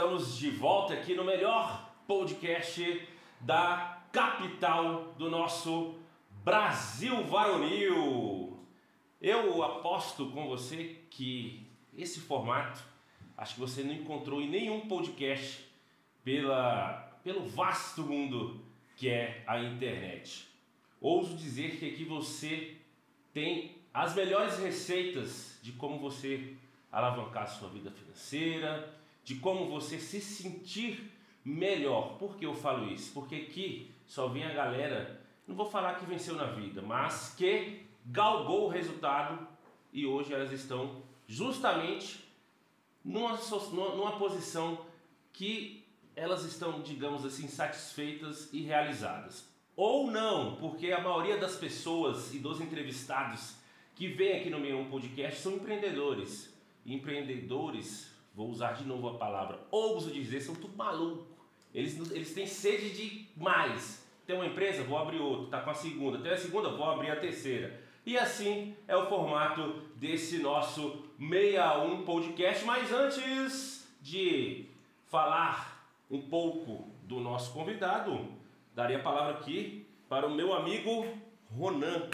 Estamos de volta aqui no melhor podcast da capital do nosso Brasil varonil. Eu aposto com você que esse formato acho que você não encontrou em nenhum podcast pela, pelo vasto mundo que é a internet. Ouso dizer que aqui você tem as melhores receitas de como você alavancar sua vida financeira, de como você se sentir melhor. Por que eu falo isso? Porque aqui só vem a galera, não vou falar que venceu na vida, mas que galgou o resultado e hoje elas estão justamente numa, numa posição que elas estão, digamos assim, satisfeitas e realizadas. Ou não, porque a maioria das pessoas e dos entrevistados que vêm aqui no meu podcast são empreendedores. Empreendedores, vou usar de novo a palavra, ouso dizer, são tudo maluco. Eles, eles têm sede de mais. Tem uma empresa, vou abrir outra, tá com a segunda. Tem a segunda, vou abrir a terceira. E assim é o formato desse nosso 61 podcast. Mas antes de falar um pouco do nosso convidado, daria a palavra aqui para o meu amigo Ronan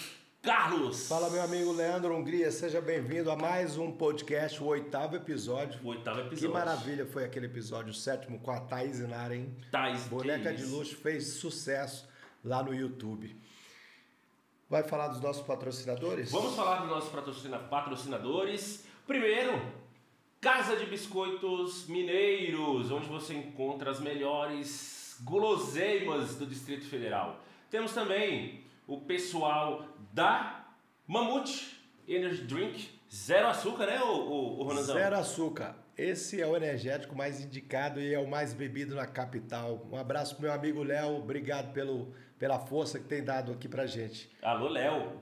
Carlos. Fala, meu amigo Leandro Hungria, seja bem-vindo a mais um podcast, o oitavo episódio. O oitavo episódio. Que maravilha foi aquele episódio, o sétimo, com a Thaís Inara, hein? Thaís, Boneca de luxo, fez sucesso lá no YouTube. Vai falar dos nossos patrocinadores? Vamos falar dos nossos patrocina patrocinadores. Primeiro, Casa de Biscoitos Mineiros, onde você encontra as melhores guloseimas do Distrito Federal. Temos também o pessoal da Mamute Energy Drink, zero açúcar, né, o, o, o Ronaldão? Zero açúcar. Esse é o energético mais indicado e é o mais bebido na capital. Um abraço pro meu amigo Léo, obrigado pelo, pela força que tem dado aqui pra gente. Alô, Léo.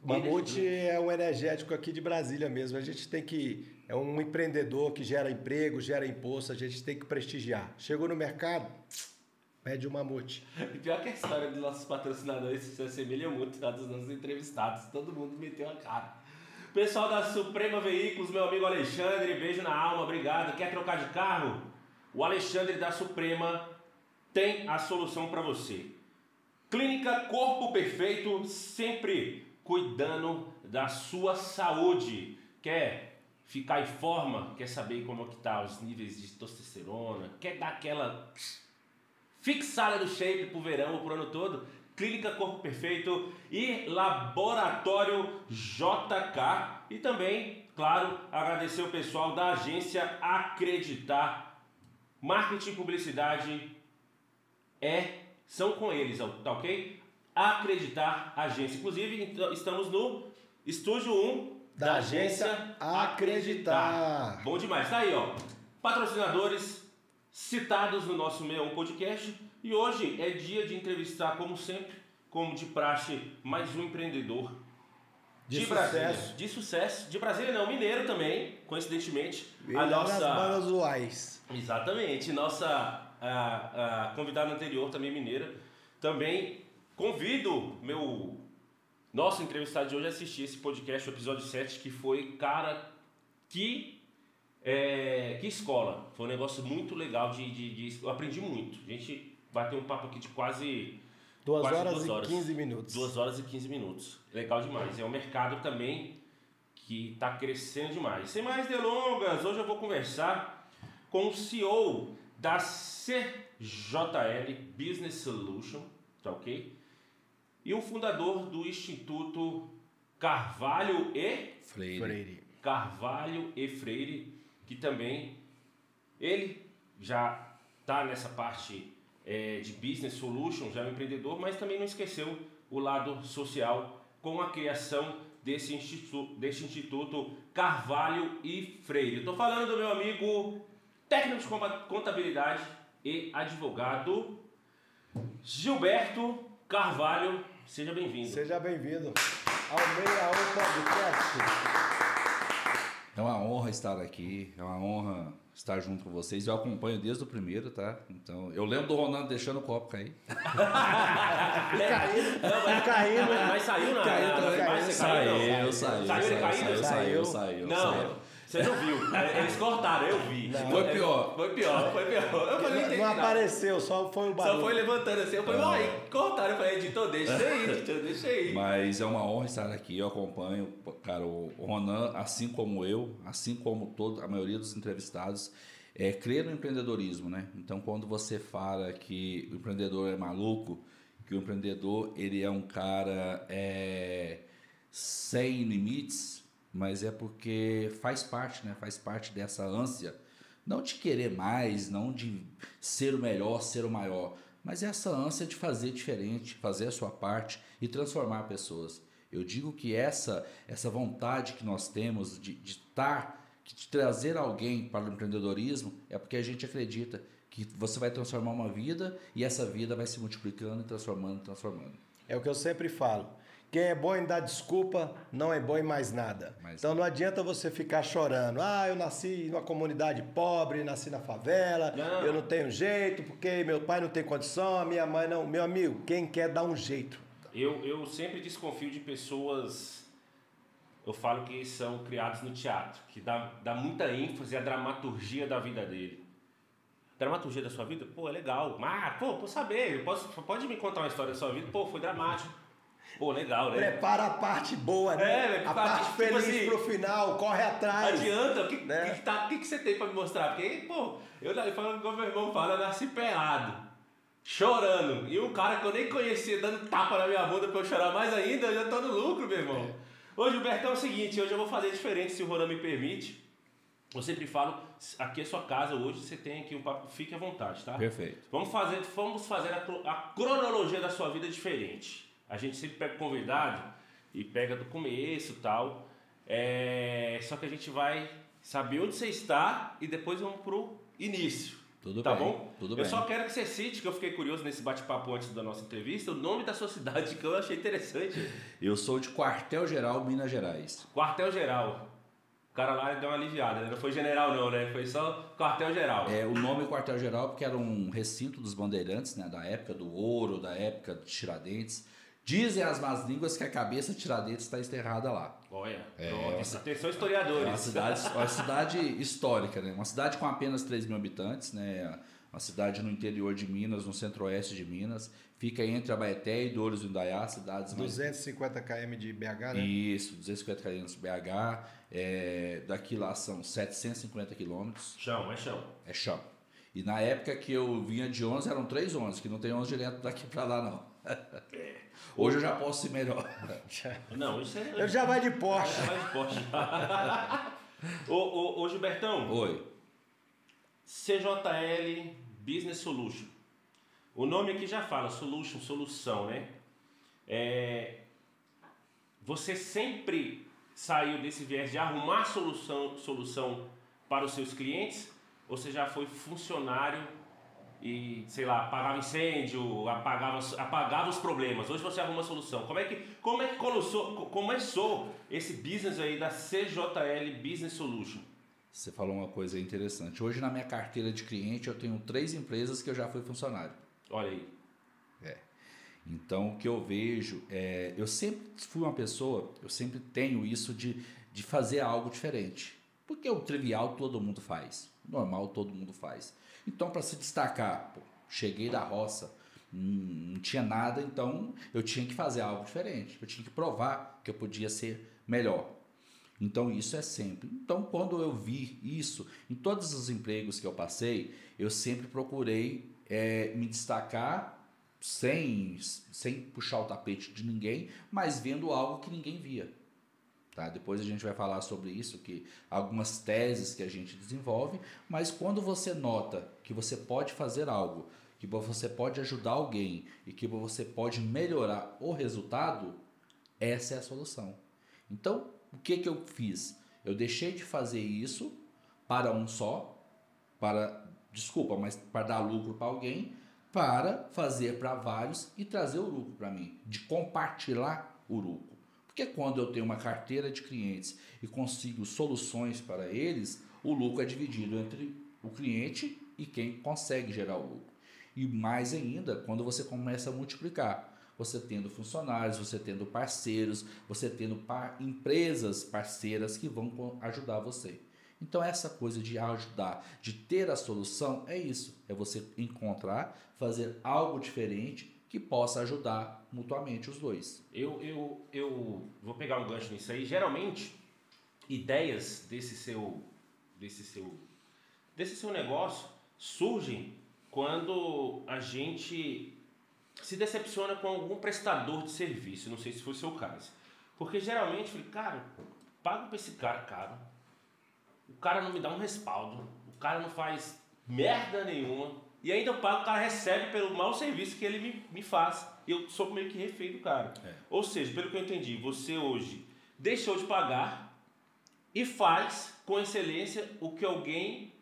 Mamute é um energético aqui de Brasília mesmo. A gente tem que. É um empreendedor que gera emprego, gera imposto, a gente tem que prestigiar. Chegou no mercado, pede um mamute. E pior que a história dos nossos patrocinadores se assemelha muito à dos nossos entrevistados. Todo mundo meteu a cara. Pessoal da Suprema Veículos, meu amigo Alexandre, beijo na alma, obrigado. Quer trocar de carro? O Alexandre da Suprema tem a solução para você. Clínica Corpo Perfeito, sempre cuidando da sua saúde. Quer ficar em forma? Quer saber como é que tá os níveis de testosterona? Quer dar aquela fixada do shape pro verão ou pro ano todo? Clínica Corpo Perfeito e Laboratório JK. E também, claro, agradecer o pessoal da agência Acreditar. Marketing e publicidade é são com eles, tá ok? Acreditar Agência. Inclusive, então, estamos no estúdio 1 da, da agência Acreditar. Acreditar. Bom demais. Tá aí, ó. Patrocinadores citados no nosso 61 podcast e hoje é dia de entrevistar, como sempre, como de praxe, mais um empreendedor de, de Brasília. De sucesso. De Brasília não, mineiro também, coincidentemente. E a nossa bandas uais. Exatamente. Nossa a, a convidada anterior também mineira. Também convido meu nosso entrevistado de hoje a assistir esse podcast, o episódio 7, que foi, cara, que é, que escola. Foi um negócio muito legal de, de, de, Eu aprendi muito. A gente vai ter um papo aqui de quase. Duas quase horas duas horas. e 15 minutos. Duas horas e 15 minutos. Legal demais. É um mercado também que está crescendo demais. Sem mais delongas, hoje eu vou conversar com o CEO da CJL Business Solution, tá ok? E o fundador do Instituto Carvalho e Freire. Freire. Carvalho e Freire, que também ele já está nessa parte é, de business solution, já é um empreendedor, mas também não esqueceu o lado social com a criação desse instituto, desse instituto Carvalho e Freire. Estou falando do meu amigo técnico de contabilidade e advogado Gilberto Carvalho. Seja bem-vindo. Seja bem-vindo ao 61 Podcast. É uma honra estar aqui, é uma honra estar junto com vocês. Eu acompanho desde o primeiro, tá? Então, eu lembro do Ronaldo deixando o copo cair. caindo, não, caindo, mas saiu na. Caiu também. Mas saiu, saiu, saiu, saiu, saiu, saiu, Não. Você não viu. Eles cortaram, eu vi. Não, foi pior. Foi pior, foi pior. Eu falei, não, não apareceu, só foi o barulho. Só foi levantando assim. Eu falei, ah. aí, cortaram. Eu falei, editor, deixa aí, editor, deixa aí. Mas é uma honra estar aqui, eu acompanho. Cara, o Ronan, assim como eu, assim como todo, a maioria dos entrevistados, é crer no empreendedorismo, né? Então, quando você fala que o empreendedor é maluco, que o empreendedor ele é um cara é, sem limites, mas é porque faz parte, né? Faz parte dessa ânsia, não de querer mais, não de ser o melhor, ser o maior, mas é essa ânsia de fazer diferente, fazer a sua parte e transformar pessoas. Eu digo que essa essa vontade que nós temos de, de estar, de trazer alguém para o empreendedorismo, é porque a gente acredita que você vai transformar uma vida e essa vida vai se multiplicando e transformando, transformando. É o que eu sempre falo. Quem é bom em dar desculpa não é bom em mais nada. Mas então não adianta você ficar chorando. Ah, eu nasci numa comunidade pobre, nasci na favela, não. eu não tenho jeito, porque meu pai não tem condição, a minha mãe não. Meu amigo, quem quer dar um jeito? Eu, eu sempre desconfio de pessoas, eu falo que são criados no teatro, que dá, dá muita ênfase à dramaturgia da vida dele dramaturgia da sua vida, pô, é legal. Mas, pô, por saber, posso, pode me contar uma história da sua vida? Pô, foi dramático. Pô, legal, né? Prepara a parte boa, né? É, a parte tipo feliz assim, pro final, corre atrás. Adianta, o que, né? que, tá, que, que você tem pra me mostrar? Porque, pô, eu, eu falando como meu irmão fala, eu nasci pelado, chorando. E um cara que eu nem conhecia dando tapa na minha bunda pra eu chorar mais ainda, eu já tô no lucro, meu irmão. É. Hoje, Bertão, é o seguinte, hoje eu vou fazer diferente, se o Ronan me permite. Eu sempre falo, aqui é sua casa hoje, você tem aqui um papo, fique à vontade, tá? Perfeito. Vamos fazer, vamos fazer a, a cronologia da sua vida diferente. A gente sempre pega convidado e pega do começo e tal. É, só que a gente vai saber onde você está e depois vamos pro início. Tudo tá bem. bom? Tudo eu bem. só quero que você cite, que eu fiquei curioso nesse bate-papo antes da nossa entrevista, o nome da sua cidade, que eu achei interessante. Eu sou de Quartel Geral, Minas Gerais. Quartel Geral cara lá deu uma aliviada, né? Não foi general não, né? Foi só quartel-geral. É, o nome quartel-geral porque era um recinto dos bandeirantes, né? Da época do ouro, da época de Tiradentes. Dizem as más línguas que a cabeça de Tiradentes está enterrada lá. Olha, é, uma, atenção historiadores. É uma cidade, uma cidade histórica, né? Uma cidade com apenas 3 mil habitantes, né? Uma cidade no interior de Minas, no centro-oeste de Minas. Fica entre Abaeté e Douros do Indaiá, cidades 250 km de BH, né? Isso, 250 km de BH. É, daqui lá são 750 quilômetros. Chão, é chão. É chão. E na época que eu vinha de 11, eram 3 11, que não tem 11 direto daqui para lá, não. É. Hoje eu já posso ir melhor. Não, isso é... Eu já vai de Porsche. Já vai de Porsche. ô, ô, ô, Gilbertão. Oi. CJL Business Solution. O nome aqui já fala, solution, solução, né? É, você sempre saiu desse viés de arrumar solução, solução para os seus clientes? Ou você já foi funcionário e, sei lá, apagava incêndio, apagava, apagava os problemas? Hoje você arruma a solução. Como é que, como é que começou, começou esse business aí da CJL Business Solution? Você falou uma coisa interessante. Hoje na minha carteira de cliente eu tenho três empresas que eu já fui funcionário. Olha aí. É. Então, o que eu vejo é. Eu sempre fui uma pessoa, eu sempre tenho isso de, de fazer algo diferente. Porque o trivial todo mundo faz, o normal todo mundo faz. Então, para se destacar, pô, cheguei da roça, hum, não tinha nada, então eu tinha que fazer algo diferente. Eu tinha que provar que eu podia ser melhor. Então isso é sempre. Então quando eu vi isso em todos os empregos que eu passei, eu sempre procurei é, me destacar sem, sem puxar o tapete de ninguém, mas vendo algo que ninguém via. Tá? Depois a gente vai falar sobre isso, que algumas teses que a gente desenvolve, mas quando você nota que você pode fazer algo, que você pode ajudar alguém e que você pode melhorar o resultado, essa é a solução. Então, o que, que eu fiz? Eu deixei de fazer isso para um só, para desculpa, mas para dar lucro para alguém, para fazer para vários e trazer o lucro para mim, de compartilhar o lucro. Porque quando eu tenho uma carteira de clientes e consigo soluções para eles, o lucro é dividido entre o cliente e quem consegue gerar o lucro. E mais ainda, quando você começa a multiplicar, você tendo funcionários, você tendo parceiros, você tendo par empresas parceiras que vão ajudar você. Então essa coisa de ajudar, de ter a solução, é isso. É você encontrar, fazer algo diferente que possa ajudar mutuamente os dois. Eu, eu, eu vou pegar um gancho nisso aí. Geralmente, ideias desse seu, desse seu, desse seu negócio surgem quando a gente se decepciona com algum prestador de serviço. Não sei se foi o seu caso. Porque geralmente, eu falei, cara, pago pra esse cara caro. O cara não me dá um respaldo. O cara não faz merda nenhuma. E ainda eu pago, o cara recebe pelo mau serviço que ele me, me faz. Eu sou meio que refém do cara. É. Ou seja, pelo que eu entendi, você hoje deixou de pagar e faz com excelência o que alguém.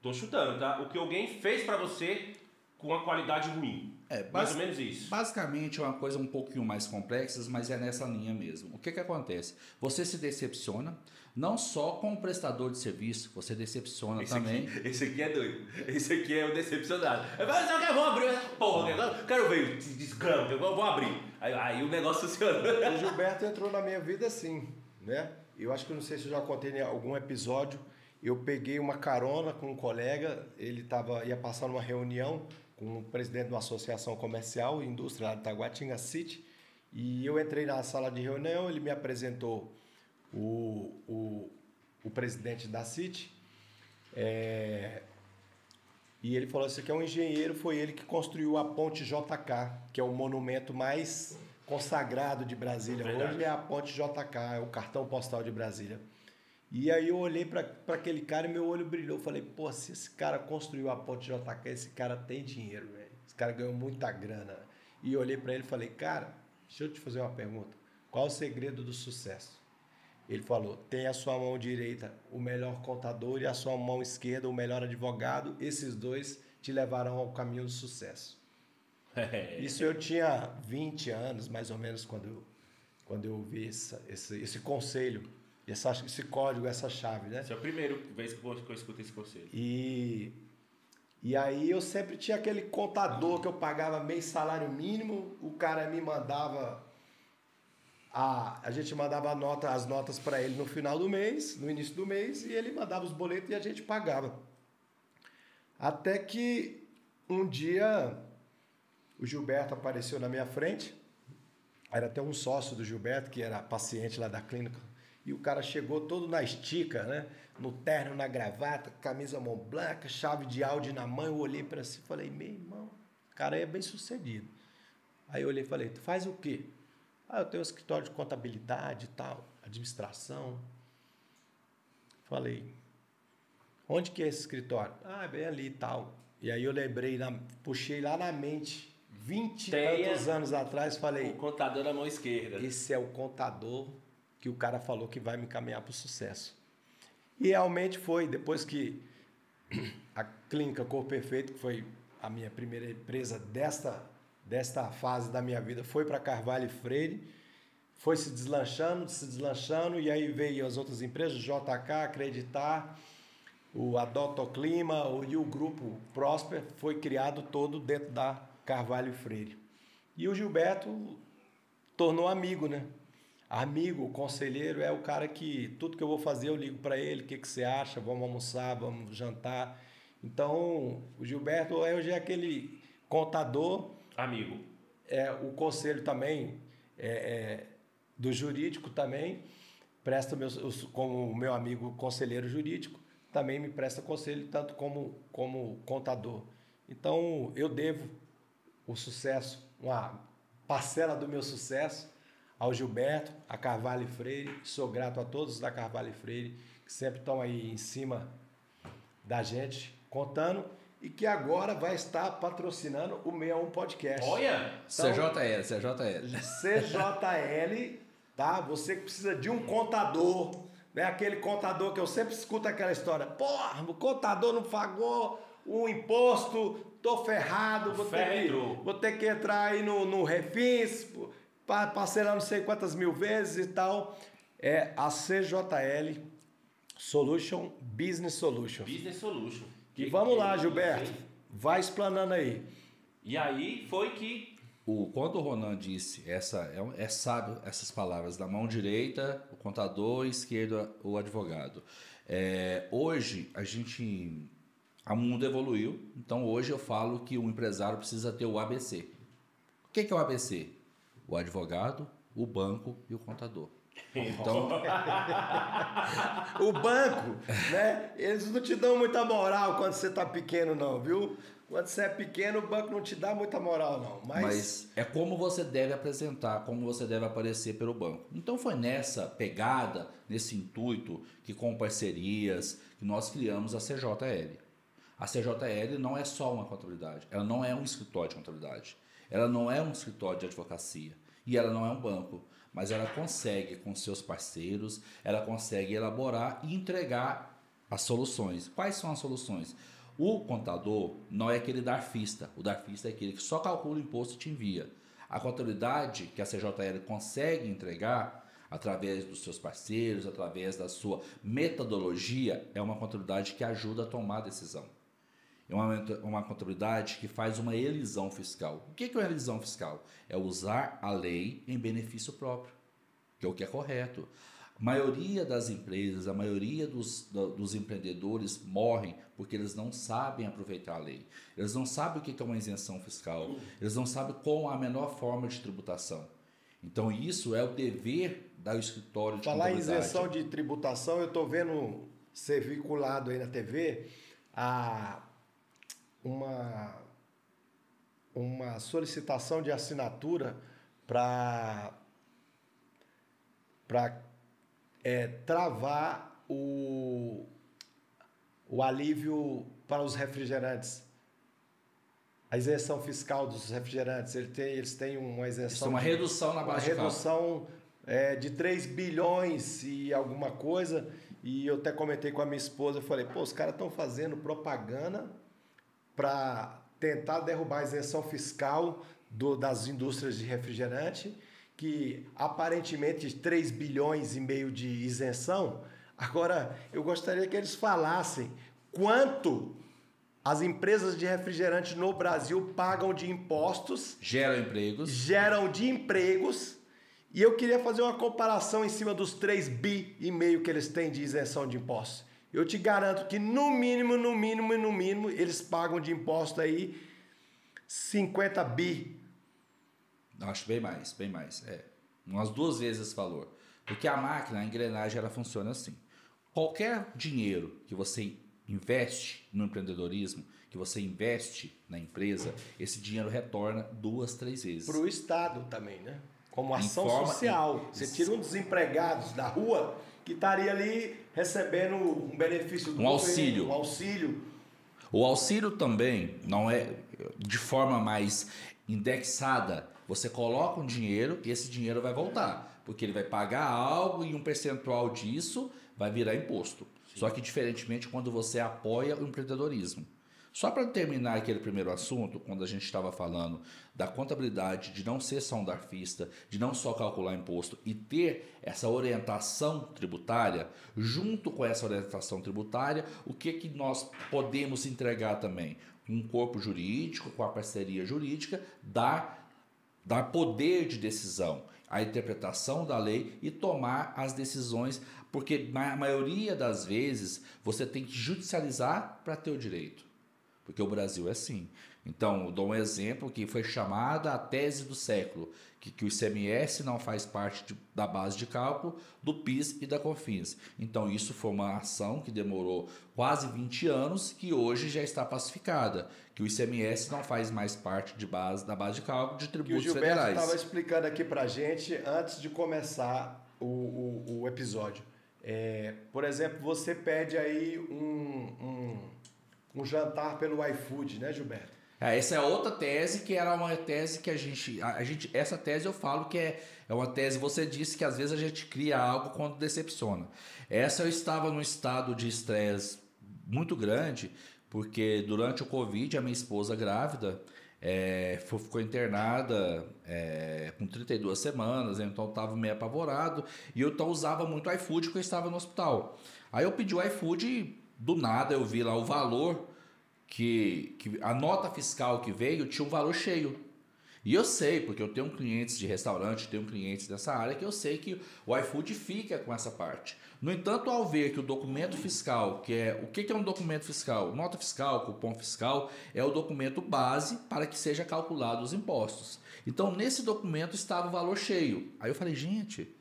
Tô chutando, tá? O que alguém fez para você com uma qualidade ruim. É, mais ou menos isso. Basicamente é uma coisa um pouquinho mais complexa, mas é nessa linha mesmo. O que, que acontece? Você se decepciona, não só com o prestador de serviço, você decepciona esse também. Aqui, esse aqui é doido. Esse aqui é o decepcionado. Eu vou abrir, porra, eu quero ver, desgrama, eu vou abrir. Aí, aí o negócio funciona. O Gilberto entrou na minha vida assim, né? Eu acho que não sei se eu já contei em algum episódio. Eu peguei uma carona com um colega, ele tava, ia passar numa reunião com o presidente de uma associação comercial e industrial de Taguatinga City. E eu entrei na sala de reunião, ele me apresentou o, o, o presidente da City. É, e ele falou assim que é um engenheiro, foi ele que construiu a ponte JK, que é o monumento mais consagrado de Brasília. Verdade. Hoje é a ponte JK, é o cartão postal de Brasília. E aí eu olhei para aquele cara e meu olho brilhou. Falei, pô, se esse cara construiu a ponte JK, esse cara tem dinheiro, velho. Esse cara ganhou muita grana. E eu olhei para ele e falei, cara, deixa eu te fazer uma pergunta. Qual o segredo do sucesso? Ele falou: tem a sua mão direita o melhor contador e a sua mão esquerda o melhor advogado. Esses dois te levarão ao caminho do sucesso. Isso eu tinha 20 anos, mais ou menos, quando eu, quando eu vi essa, esse, esse conselho essa, esse código, essa chave, né? Esse é a primeira vez que eu, que eu escutei esse conselho. E, e aí eu sempre tinha aquele contador que eu pagava meio salário mínimo, o cara me mandava a, a gente mandava nota, as notas para ele no final do mês, no início do mês, e ele mandava os boletos e a gente pagava. Até que um dia o Gilberto apareceu na minha frente, era até um sócio do Gilberto, que era paciente lá da clínica e o cara chegou todo na estica, né? No terno, na gravata, camisa mão blanca, chave de áudio na mão. Eu olhei para si e falei, meu irmão, o cara é bem sucedido. Aí eu olhei e falei, tu faz o quê? Ah, eu tenho um escritório de contabilidade e tal, administração. Falei, onde que é esse escritório? Ah, bem ali e tal. E aí eu lembrei, puxei lá na mente, 20 e tantos anos atrás, falei... O contador na mão esquerda. Esse é o contador que o cara falou que vai me caminhar para o sucesso. E realmente foi, depois que a clínica Cor Perfeito, que foi a minha primeira empresa desta, desta fase da minha vida, foi para Carvalho e Freire, foi se deslanchando, se deslanchando, e aí veio as outras empresas, JK, Acreditar, o Adotto Clima e o grupo Prosper foi criado todo dentro da Carvalho e Freire. E o Gilberto tornou amigo, né? Amigo, conselheiro é o cara que tudo que eu vou fazer eu ligo para ele, o que, que você acha, vamos almoçar, vamos jantar. Então, o Gilberto hoje é aquele contador. Amigo. É, o conselho também, é, é, do jurídico também, presta meus, como meu amigo conselheiro jurídico, também me presta conselho, tanto como, como contador. Então, eu devo o sucesso, uma parcela do meu sucesso ao Gilberto, a Carvalho Freire. Sou grato a todos da Carvalho Freire que sempre estão aí em cima da gente, contando e que agora vai estar patrocinando o 61 Podcast. Olha! Então, CJL, CJL. CJL, tá? Você que precisa de um contador, né? Aquele contador que eu sempre escuto aquela história. Porra, o contador não pagou o imposto, tô ferrado, vou ter, que, vou ter que entrar aí no, no Refins parcelar não sei quantas mil vezes e tal. É a CJL Solution Business Solution. Business Solution. E vamos lá, Gilberto. Vai explanando aí. E aí foi que o, quando o Ronan disse, essa é, é sábio essas palavras, da mão direita, o contador, esquerda, o advogado. É, hoje, a gente. O mundo evoluiu, então hoje eu falo que o empresário precisa ter o ABC. O que é o ABC? O advogado, o banco e o contador. Então, o banco, né? Eles não te dão muita moral quando você tá pequeno, não, viu? Quando você é pequeno, o banco não te dá muita moral, não. Mas... Mas é como você deve apresentar, como você deve aparecer pelo banco. Então foi nessa pegada, nesse intuito, que com parcerias, que nós criamos a CJL. A CJL não é só uma contabilidade, ela não é um escritório de contabilidade, ela não é um escritório de advocacia e ela não é um banco mas ela consegue com seus parceiros, ela consegue elaborar e entregar as soluções. Quais são as soluções? O contador não é aquele darfista, o darfista é aquele que só calcula o imposto e te envia. A contabilidade que a CJL consegue entregar através dos seus parceiros, através da sua metodologia, é uma contabilidade que ajuda a tomar a decisão. É uma, uma contabilidade que faz uma elisão fiscal. O que é uma elisão fiscal? É usar a lei em benefício próprio, que é o que é correto. A maioria das empresas, a maioria dos, dos empreendedores morrem porque eles não sabem aproveitar a lei. Eles não sabem o que é uma isenção fiscal. Eles não sabem qual a menor forma de tributação. Então, isso é o dever da escritório de Falar em isenção de tributação, eu estou vendo ser vinculado aí na TV a uma, uma solicitação de assinatura para é, travar o, o alívio para os refrigerantes. A isenção fiscal dos refrigerantes. Ele tem, eles têm uma isenção. Isso é uma de, redução na base Uma redução é, de 3 bilhões e alguma coisa. E eu até comentei com a minha esposa, eu falei, pô, os caras estão fazendo propaganda para tentar derrubar a isenção fiscal do, das indústrias de refrigerante, que aparentemente 3 bilhões e meio de isenção. Agora, eu gostaria que eles falassem quanto as empresas de refrigerante no Brasil pagam de impostos, geram empregos, geram de empregos. E eu queria fazer uma comparação em cima dos 3 bi e meio que eles têm de isenção de impostos. Eu te garanto que no mínimo, no mínimo e no mínimo, eles pagam de imposto aí 50 bi. Acho bem mais, bem mais. É. Umas duas vezes esse valor. Porque a máquina, a engrenagem, ela funciona assim. Qualquer dinheiro que você investe no empreendedorismo, que você investe na empresa, esse dinheiro retorna duas, três vezes. Para o Estado também, né? Como ação forma, social. Você tira um desempregados da rua que estaria ali recebendo um benefício do um auxílio. Um auxílio. O auxílio também não é de forma mais indexada. Você coloca um dinheiro e esse dinheiro vai voltar, porque ele vai pagar algo e um percentual disso vai virar imposto. Sim. Só que diferentemente quando você apoia o empreendedorismo. Só para terminar aquele primeiro assunto, quando a gente estava falando da contabilidade, de não ser só um darfista, de não só calcular imposto e ter essa orientação tributária, junto com essa orientação tributária, o que, que nós podemos entregar também? Um corpo jurídico, com a parceria jurídica, dar, dar poder de decisão, a interpretação da lei e tomar as decisões, porque na maioria das vezes você tem que judicializar para ter o direito porque o Brasil é assim. Então, dou um exemplo que foi chamada a tese do século, que, que o ICMS não faz parte de, da base de cálculo do PIS e da COFINS. Então, isso foi uma ação que demorou quase 20 anos, que hoje já está pacificada, que o ICMS não faz mais parte de base, da base de cálculo de tributos que o Gilberto federais. estava explicando aqui para gente antes de começar o, o, o episódio. É, por exemplo, você pede aí um, um um jantar pelo iFood, né, Gilberto? É, essa é outra tese que era uma tese que a gente, a, gente. Essa tese eu falo que é, é uma tese. Você disse que às vezes a gente cria algo quando decepciona. Essa eu estava num estado de estresse muito grande, porque durante o Covid, a minha esposa grávida é, ficou internada é, com 32 semanas, então estava meio apavorado. E eu então usava muito iFood porque eu estava no hospital. Aí eu pedi o iFood do nada eu vi lá o valor que, que a nota fiscal que veio tinha um valor cheio. E eu sei, porque eu tenho clientes de restaurante, tenho clientes dessa área, que eu sei que o iFood fica com essa parte. No entanto, ao ver que o documento fiscal, que é o que é um documento fiscal? Nota fiscal, cupom fiscal, é o documento base para que seja calculado os impostos. Então, nesse documento estava o valor cheio. Aí eu falei, gente,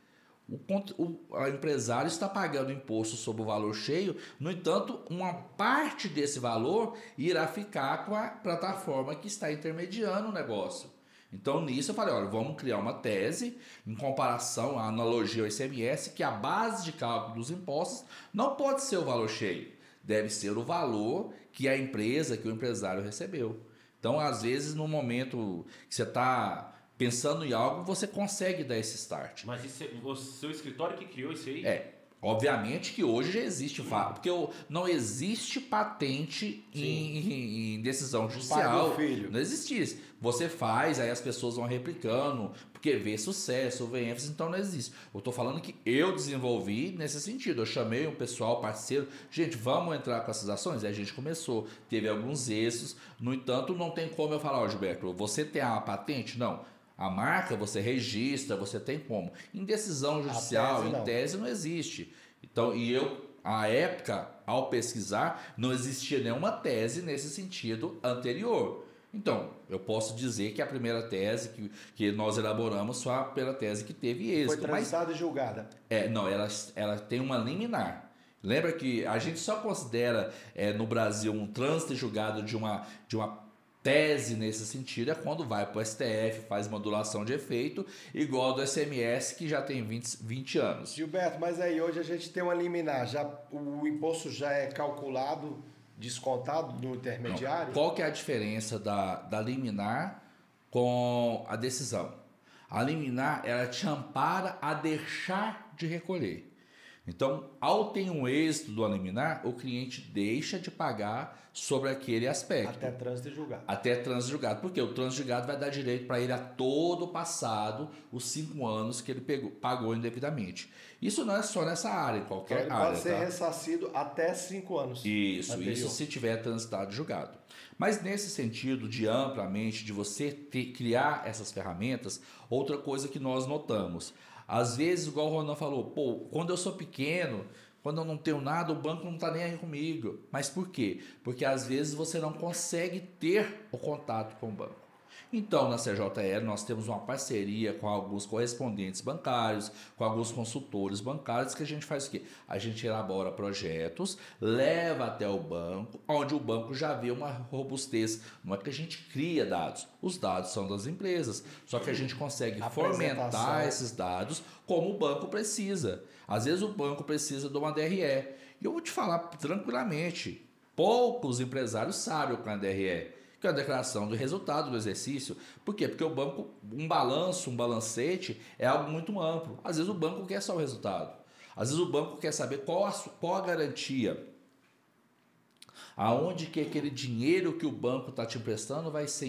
o, o empresário está pagando imposto sobre o valor cheio, no entanto, uma parte desse valor irá ficar com a plataforma que está intermediando o negócio. Então, nisso eu falei, olha, vamos criar uma tese em comparação à analogia ao ICMS, que a base de cálculo dos impostos não pode ser o valor cheio, deve ser o valor que a empresa, que o empresário recebeu. Então, às vezes, no momento que você está pensando em algo, você consegue dar esse start. Mas isso, é o seu escritório que criou isso aí? É. Obviamente que hoje já existe, porque não existe patente em, em, decisão judicial. Filho. Não existe Você faz, aí as pessoas vão replicando, porque vê sucesso, vê ênfase, então não existe. Eu estou falando que eu desenvolvi nesse sentido. Eu chamei um pessoal, parceiro, gente, vamos entrar com essas ações? Aí a gente começou, teve alguns êxitos. No entanto, não tem como eu falar, ó, oh, Gilberto, você tem a patente? Não. A marca você registra, você tem como. Em decisão judicial, tese, em tese, não existe. Então, e eu, à época, ao pesquisar, não existia nenhuma tese nesse sentido anterior. Então, eu posso dizer que a primeira tese que, que nós elaboramos foi a primeira tese que teve êxito. Foi transitada e julgada. É, não, ela, ela tem uma liminar. Lembra que a gente só considera é, no Brasil um trânsito julgado de uma, de uma tese nesse sentido é quando vai para o STF, faz modulação de efeito, igual do SMS que já tem 20, 20 anos. Gilberto, mas aí hoje a gente tem uma liminar, já, o imposto já é calculado, descontado no intermediário? Não. Qual que é a diferença da, da liminar com a decisão? A liminar, ela te ampara a deixar de recolher. Então, ao ter um êxito do liminar, o cliente deixa de pagar sobre aquele aspecto. Até trânsito julgado. Até trânsito julgado. Porque o trânsito julgado vai dar direito para ele a todo o passado, os cinco anos que ele pegou, pagou indevidamente. Isso não é só nessa área, em qualquer então ele área. Pode ser tá? ressarcido até cinco anos. Isso, anterior. isso se tiver transitado julgado. Mas nesse sentido de amplamente, de você ter, criar essas ferramentas, outra coisa que nós notamos. Às vezes, igual o Ronan falou, pô, quando eu sou pequeno, quando eu não tenho nada, o banco não está nem aí comigo. Mas por quê? Porque às vezes você não consegue ter o contato com o banco. Então, na CJL, nós temos uma parceria com alguns correspondentes bancários, com alguns consultores bancários, que a gente faz o quê? A gente elabora projetos, leva até o banco, onde o banco já vê uma robustez. Não é que a gente cria dados, os dados são das empresas, só que a gente consegue fomentar esses dados como o banco precisa. Às vezes o banco precisa de uma DRE. E eu vou te falar tranquilamente, poucos empresários sabem o que é uma DRE que é a declaração do resultado do exercício. Por quê? Porque o banco, um balanço, um balancete é algo muito amplo. Às vezes o banco quer só o resultado. Às vezes o banco quer saber qual a, qual a garantia. Aonde que aquele dinheiro que o banco está te emprestando vai ser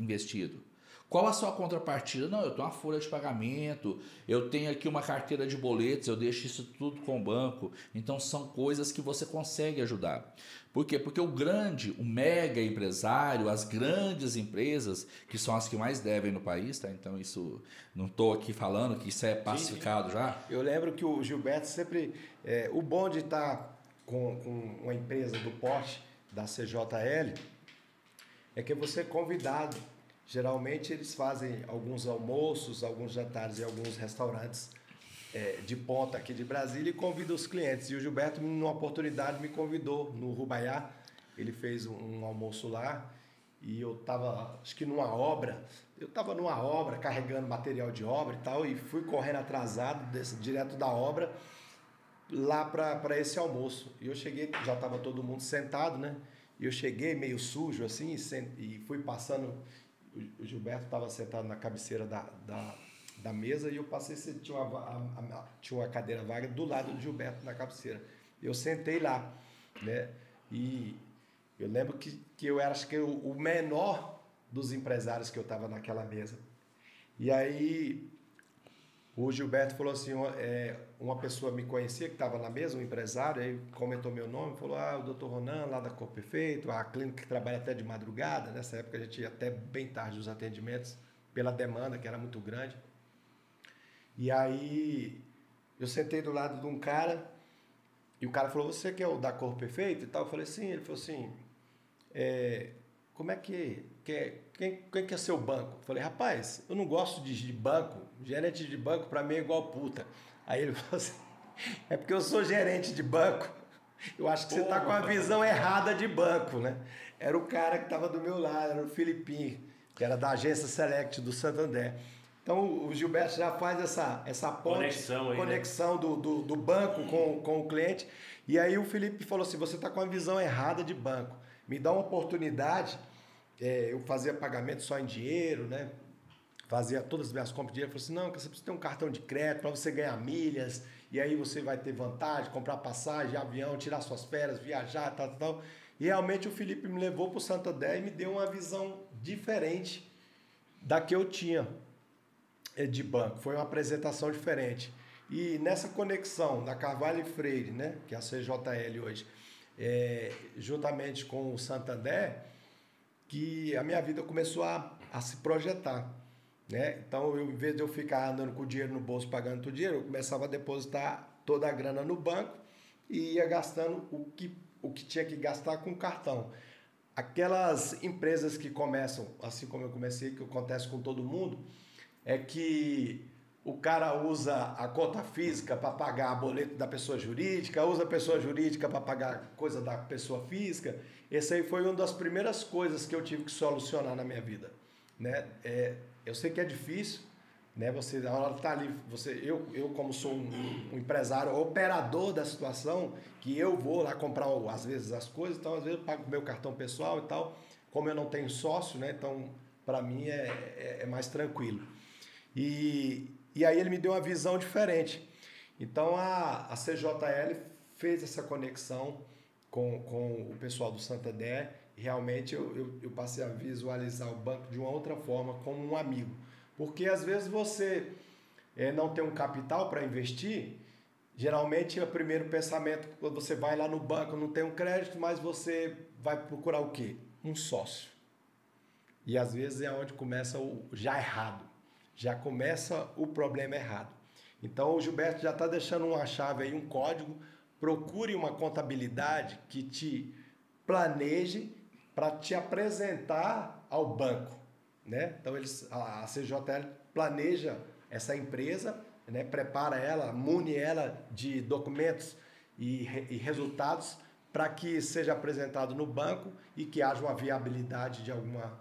investido. Qual a sua contrapartida? Não, eu tenho uma folha de pagamento, eu tenho aqui uma carteira de boletos, eu deixo isso tudo com o banco. Então são coisas que você consegue ajudar. Por quê? Porque o grande, o mega empresário, as grandes empresas, que são as que mais devem no país, tá? Então isso não estou aqui falando que isso é pacificado já. Eu lembro que o Gilberto sempre. É, o bom de estar tá com, com uma empresa do porte da CJL é que você é convidado Geralmente eles fazem alguns almoços, alguns jantares em alguns restaurantes é, de ponta aqui de Brasília e convida os clientes. E o Gilberto, numa oportunidade, me convidou no Rubaiá. Ele fez um, um almoço lá e eu estava, acho que numa obra. Eu estava numa obra, carregando material de obra e tal, e fui correndo atrasado, desse, direto da obra, lá para esse almoço. E eu cheguei, já estava todo mundo sentado, né? E eu cheguei meio sujo assim e fui passando o Gilberto estava sentado na cabeceira da, da, da, mesa e eu passei, tinha uma, a, a, tinha uma cadeira vaga do lado do Gilberto na cabeceira. Eu sentei lá, né? E eu lembro que, que eu era, acho que, o menor dos empresários que eu estava naquela mesa. E aí o Gilberto falou assim, é, uma pessoa me conhecia que estava na mesa, um empresário, aí comentou meu nome, falou, ah, o doutor Ronan, lá da Corpo Perfeito, a clínica que trabalha até de madrugada, nessa época a gente ia até bem tarde os atendimentos, pela demanda que era muito grande. E aí eu sentei do lado de um cara e o cara falou: Você quer o da cor perfeito e tal? Eu falei: Sim. Ele falou assim: é, Como é que. Quer, quem, quem quer ser o banco? Eu falei: Rapaz, eu não gosto de, de banco. Gerente de banco para mim é igual puta. Aí ele falou assim: É porque eu sou gerente de banco. Eu acho que você está com a visão errada de banco, né? Era o cara que estava do meu lado, era o Filipinho, que era da agência Select do Santander. Então o Gilberto já faz essa, essa ponte, conexão, aí, né? conexão né? do, do, do, banco com, com o cliente. E aí o Felipe falou assim: você está com a visão errada de banco. Me dá uma oportunidade. É, eu fazia pagamento só em dinheiro, né? Fazia todas as minhas compras de dinheiro. Falei assim: não, você precisa ter um cartão de crédito para você ganhar milhas. E aí você vai ter vantagem, comprar passagem, avião, tirar suas férias, viajar, tal, tal. E realmente o Felipe me levou para o Santander e me deu uma visão diferente da que eu tinha é, de banco. Foi uma apresentação diferente. E nessa conexão da Carvalho e Freire, né, que é a CJL hoje, é, juntamente com o Santander, que a minha vida começou a, a se projetar. Né? Então, eu, em vez de eu ficar andando com o dinheiro no bolso, pagando todo o dinheiro, eu começava a depositar toda a grana no banco e ia gastando o que, o que tinha que gastar com cartão. Aquelas empresas que começam, assim como eu comecei, que acontece com todo mundo, é que o cara usa a conta física para pagar boleto da pessoa jurídica, usa a pessoa jurídica para pagar coisa da pessoa física. Essa aí foi uma das primeiras coisas que eu tive que solucionar na minha vida. Né? É, eu sei que é difícil, né? Você na hora tá ali, você, eu, eu como sou um, um, empresário operador da situação, que eu vou lá comprar às vezes as coisas, então às vezes eu pago meu cartão pessoal e tal. Como eu não tenho sócio, né? Então para mim é, é, é mais tranquilo. E, e aí ele me deu uma visão diferente. Então a, a CJL fez essa conexão com, com o pessoal do Santander realmente eu, eu, eu passei a visualizar o banco de uma outra forma, como um amigo. Porque às vezes você é, não tem um capital para investir, geralmente é o primeiro pensamento, quando você vai lá no banco, não tem um crédito, mas você vai procurar o quê? Um sócio. E às vezes é onde começa o já errado já começa o problema errado. Então o Gilberto já está deixando uma chave aí, um código. Procure uma contabilidade que te planeje para te apresentar ao banco. Né? Então eles, a CJL planeja essa empresa, né? prepara ela, mune ela de documentos e, e resultados para que seja apresentado no banco e que haja uma viabilidade de alguma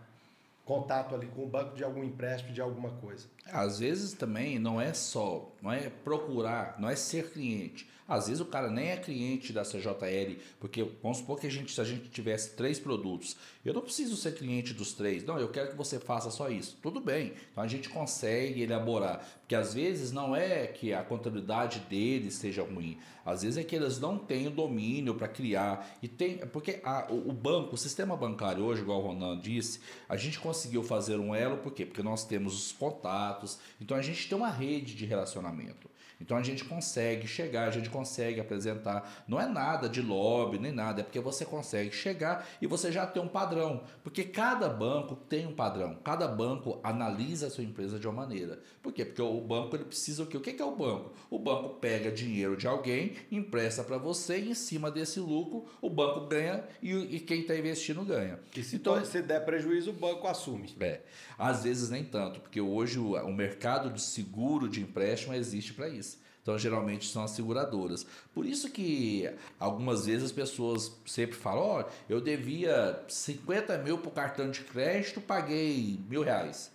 contato ali com o banco de algum empréstimo, de alguma coisa. Às vezes também não é só, não é procurar, não é ser cliente. Às vezes o cara nem é cliente da CJL, porque vamos supor que a gente, se a gente tivesse três produtos, eu não preciso ser cliente dos três. Não, eu quero que você faça só isso. Tudo bem. Então a gente consegue elaborar. Porque às vezes não é que a contabilidade deles seja ruim. Às vezes é que eles não têm o domínio para criar. E tem. Porque a, o, banco, o sistema bancário hoje, igual o Ronan disse, a gente conseguiu fazer um elo, por quê? Porque nós temos os contatos. Então a gente tem uma rede de relacionamento. Então a gente consegue chegar, a gente consegue apresentar. Não é nada de lobby, nem nada, é porque você consegue chegar e você já tem um padrão. Porque cada banco tem um padrão, cada banco analisa a sua empresa de uma maneira. Por quê? Porque o banco ele precisa o quê? O que é o banco? O banco pega dinheiro de alguém, empresta para você e em cima desse lucro o banco ganha e, e quem está investindo ganha. E se, então, se der prejuízo, o banco assume. É. Às vezes nem tanto, porque hoje o, o mercado de seguro de empréstimo existe para isso. Então, geralmente são as seguradoras. Por isso que algumas vezes as pessoas sempre falam: ó, oh, eu devia 50 mil para o cartão de crédito, paguei mil reais.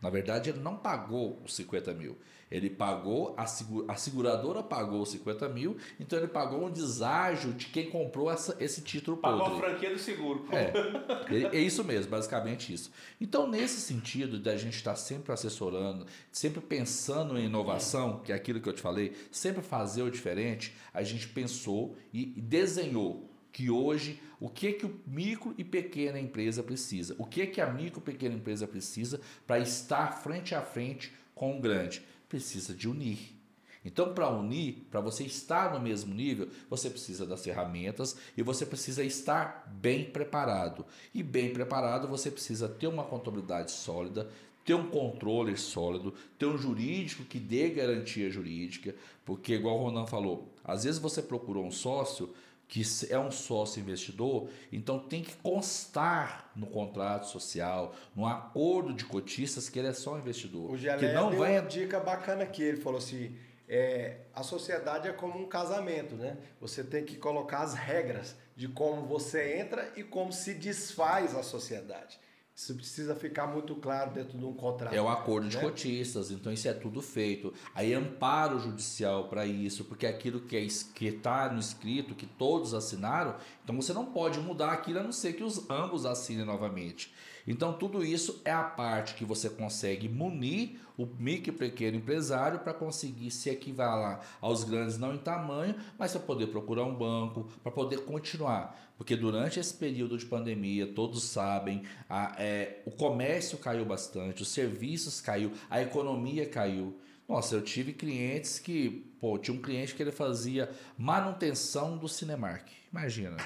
Na verdade, ele não pagou os 50 mil. Ele pagou, a, segura, a seguradora pagou 50 mil, então ele pagou um deságio de quem comprou essa, esse título Pagou podre. a franquia do seguro. É, é isso mesmo, basicamente isso. Então, nesse sentido da gente estar sempre assessorando, sempre pensando em inovação, que é aquilo que eu te falei, sempre fazer o diferente, a gente pensou e desenhou que hoje o que que o micro e pequena empresa precisa, o que que a micro e pequena empresa precisa para estar frente a frente com o grande precisa de unir. Então, para unir, para você estar no mesmo nível, você precisa das ferramentas e você precisa estar bem preparado. E bem preparado, você precisa ter uma contabilidade sólida, ter um controle sólido, ter um jurídico que dê garantia jurídica, porque, igual o Ronan falou, às vezes você procurou um sócio que é um sócio investidor, então tem que constar no contrato social, no acordo de cotistas que ele é só investidor. O Geleia que não deu vai uma dica bacana aqui, ele falou assim, é, a sociedade é como um casamento, né? Você tem que colocar as regras de como você entra e como se desfaz a sociedade. Isso precisa ficar muito claro dentro de um contrato. É o acordo de né? cotistas, então isso é tudo feito. Aí amparo judicial para isso, porque aquilo que é está no escrito, que todos assinaram, então você não pode mudar aquilo a não ser que os ambos assinem novamente. Então tudo isso é a parte que você consegue munir o micro e pequeno empresário para conseguir se equivalar aos grandes não em tamanho, mas para poder procurar um banco, para poder continuar. Porque durante esse período de pandemia, todos sabem, a, é, o comércio caiu bastante, os serviços caiu, a economia caiu. Nossa, eu tive clientes que, pô, tinha um cliente que ele fazia manutenção do Cinemark. Imagina.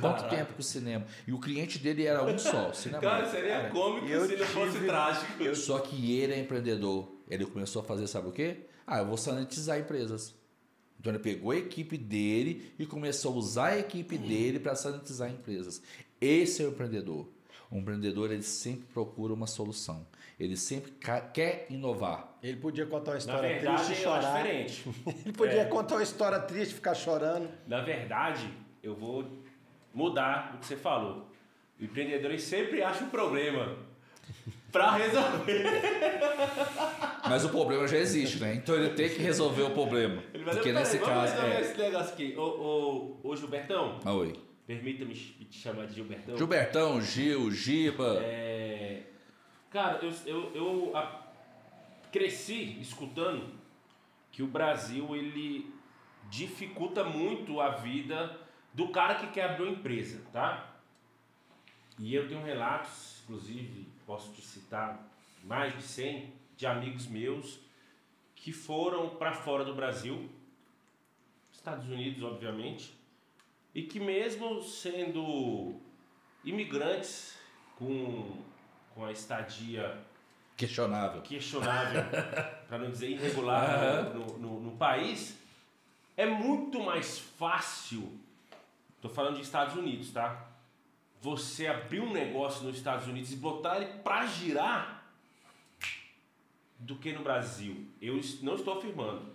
Quanto Caraca. tempo com o cinema? E o cliente dele era um só, o Cinemark. Cara, seria Cara, cômico eu se não fosse tive- trágico. Só que ele é empreendedor. Ele começou a fazer, sabe o quê? Ah, eu vou sanitizar empresas. Então ele pegou a equipe dele e começou a usar a equipe dele para sanitizar empresas. Esse é o empreendedor. O empreendedor ele sempre procura uma solução. Ele sempre quer inovar. Ele podia contar uma história verdade, triste e chorar. diferente. Ele podia É. contar uma história triste e ficar chorando. Na verdade, eu vou mudar o que você falou. O empreendedor ele sempre acha um problema para resolver. Mas o problema já existe, né? Então ele tem que resolver o problema. Ele vai Porque dizer, nesse "Peraí, vamos caso. resolver É... esse negócio aqui. Ô, ô, ô Gilbertão, Ah, oi. permita-me te chamar de Gilbertão. Gilbertão, Gil, Giba. É, Cara, eu, eu, eu a- cresci escutando que o Brasil ele dificulta muito a vida do cara que quer abrir uma empresa, tá? E eu tenho relatos, inclusive, posso te citar mais de 100 de amigos meus que foram para fora do Brasil, Estados Unidos, obviamente, e que mesmo sendo imigrantes com, com a estadia Questionável. questionável, para não dizer irregular, no, no- no país, é muito mais fácil, tô falando de Estados Unidos, tá? Você abrir um negócio nos Estados Unidos e botar ele para girar do que no Brasil. Eu não estou afirmando.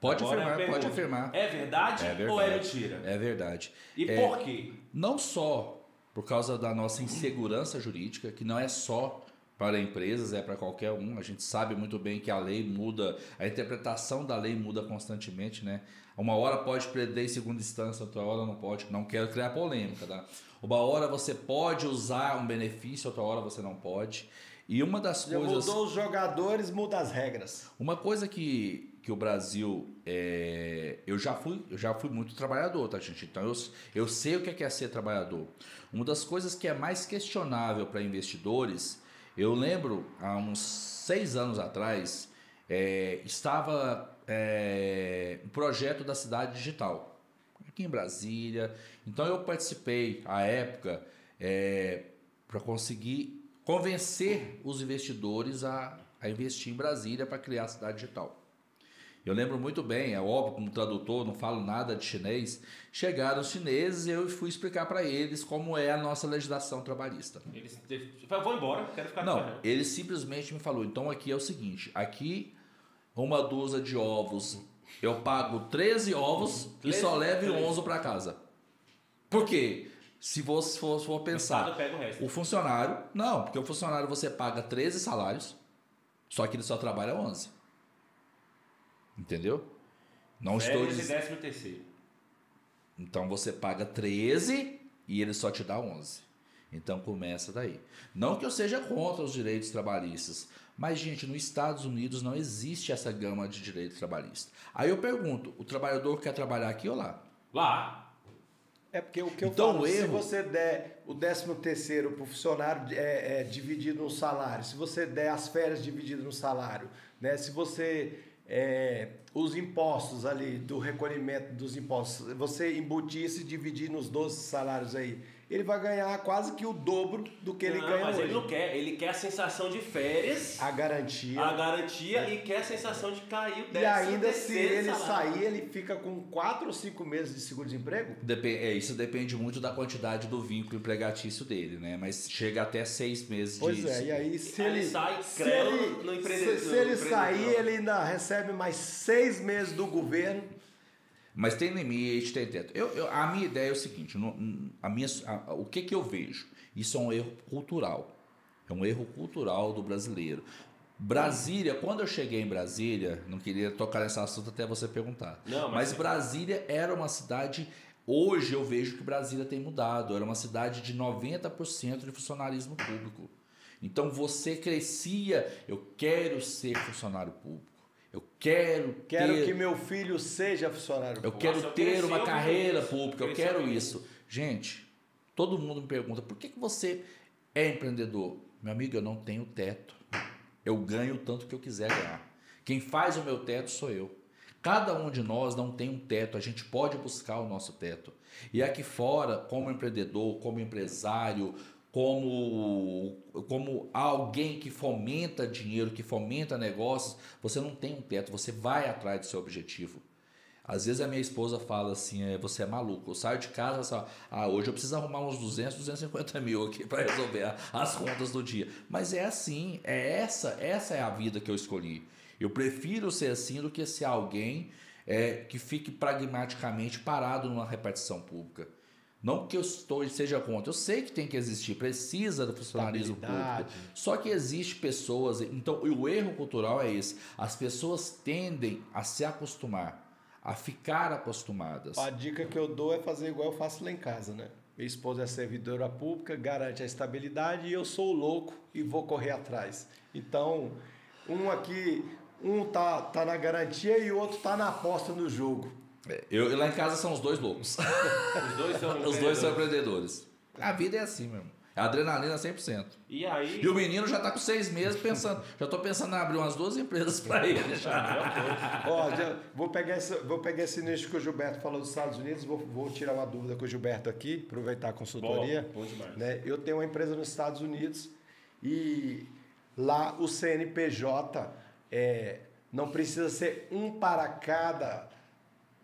Pode Agora é afirmar, pode afirmar. É verdade, É ou é verdade. mentira? É verdade. E É. por quê? Não só por causa da nossa insegurança jurídica, que não é só para empresas, é para qualquer um. A gente sabe muito bem que a lei muda, a interpretação da lei muda constantemente, né? Uma hora pode prender em segunda instância, outra hora não pode. Não quero criar polêmica, tá? Uma hora você pode usar um benefício, outra hora você não pode. E uma das Já coisas. mudou os jogadores, muda as regras. Uma coisa que, que o Brasil. é, eu, já fui, eu já fui muito trabalhador, tá, gente? Então eu, eu sei o que é, que é ser trabalhador. Uma das coisas que é mais questionável para investidores, eu lembro há uns seis anos atrás, é, estava é, um projeto da cidade digital, aqui em Brasília. Então eu participei, à época, para conseguir convencer os investidores a, a investir em Brasília para criar a cidade digital. Eu lembro muito bem, é óbvio, como tradutor, não falo nada de chinês. Chegaram os chineses e eu fui explicar para eles como é a nossa legislação trabalhista. Eles falaram, vou embora, quero ficar Não, aqui. ele simplesmente me falou: então aqui é o seguinte, aqui uma dúzia de ovos, eu pago 13 ovos e só 13, 13. 11 para casa. Por quê? Se você for, for pensar, o resto. o funcionário, não, porque o funcionário você paga 13 salários, só que ele só trabalha 11. Entendeu? Não estou Férias e dizendo. décimo terceiro. Então você paga 13 e ele só te dá 11. Então começa daí. Não que eu seja contra os direitos trabalhistas, mas gente, nos Estados Unidos não existe essa gama de direito trabalhista. Aí eu pergunto, o trabalhador quer trabalhar aqui ou lá? Lá, É porque o que eu Então, falo, o se erro- você der o 13 terceiro para o funcionário é, é, dividido no salário, se você der as férias divididas no salário, né? se você é, os impostos ali do recolhimento dos impostos, você embutir isso e dividir nos 12 salários aí, ele vai ganhar quase que o dobro do que ele não, ganha mas hoje. ele não quer. Ele quer a sensação de férias, A garantia. a garantia e quer a sensação de cair o e décimo ainda se ele salário. sair, ele fica com 4 ou 5 meses de seguro-desemprego? É, isso depende muito da quantidade do vínculo empregatício dele, né? Mas chega até seis meses Pois de. é, e aí se ele, ele sai se ele, no se, empreendedor- se ele no sair, ele ainda recebe mais seis meses do governo. Mas tem limite, tem teto. Eu, eu- a minha ideia é o seguinte: não- a minha, a- o que, que eu vejo? Isso é um erro cultural. É um erro cultural do brasileiro. Brasília, quando eu cheguei em Brasília, não queria tocar nesse assunto até você perguntar. Não, mas mas- Brasília era uma cidade. Hoje eu vejo que Brasília tem mudado. Era uma cidade de 90% de funcionarismo público. Então você crescia, eu quero ser funcionário público. Eu quero, Quero ter que meu filho seja funcionário eu público. quero Nossa, eu ter cresci uma carreira isso. pública, eu quero isso. Gente, todo mundo me pergunta, por que, que você é empreendedor? Meu amigo, eu não tenho teto. Eu ganho o tanto que eu quiser ganhar. Quem faz o meu teto sou eu. Cada um de nós não tem um teto, a gente pode buscar o nosso teto. E aqui fora, como empreendedor, como empresário, como, como alguém que fomenta dinheiro, que fomenta negócios, você não tem um teto, você vai atrás do seu objetivo. Às vezes a minha esposa fala assim, é, você é maluco, eu saio de casa falo, ah, hoje eu preciso arrumar uns 200, 250 mil aqui para resolver as contas do dia. Mas é assim, é essa, essa é a vida que eu escolhi. Eu prefiro ser assim do que ser alguém é, que fique pragmaticamente parado numa repartição pública. Não que eu estou seja contra, eu sei que tem que existir, precisa do funcionalismo público. Só que existe pessoas, então o erro cultural é esse. As pessoas tendem a se acostumar, a ficar acostumadas. A dica que eu dou é fazer igual eu faço lá em casa, né? Minha esposa é servidora pública, garante a estabilidade e eu sou louco e vou correr atrás. Então, um aqui, um tá, tá na garantia e o outro tá na aposta no jogo. É, Eu, lá em casa são os dois loucos. Os dois são os dois são empreendedores. A vida é assim mesmo. É adrenalina 100%. E aí... E o menino já tá com seis meses pensando. Já tô pensando em abrir umas duas empresas para ele. Já. Ó, já- vou, pegar esse, vou pegar esse nicho que o Gilberto falou dos Estados Unidos, vou, vou tirar uma dúvida com o Gilberto aqui, aproveitar a consultoria. Bom, bom demais. né? Eu tenho uma empresa nos Estados Unidos e lá o CNPJ é, não precisa ser um para cada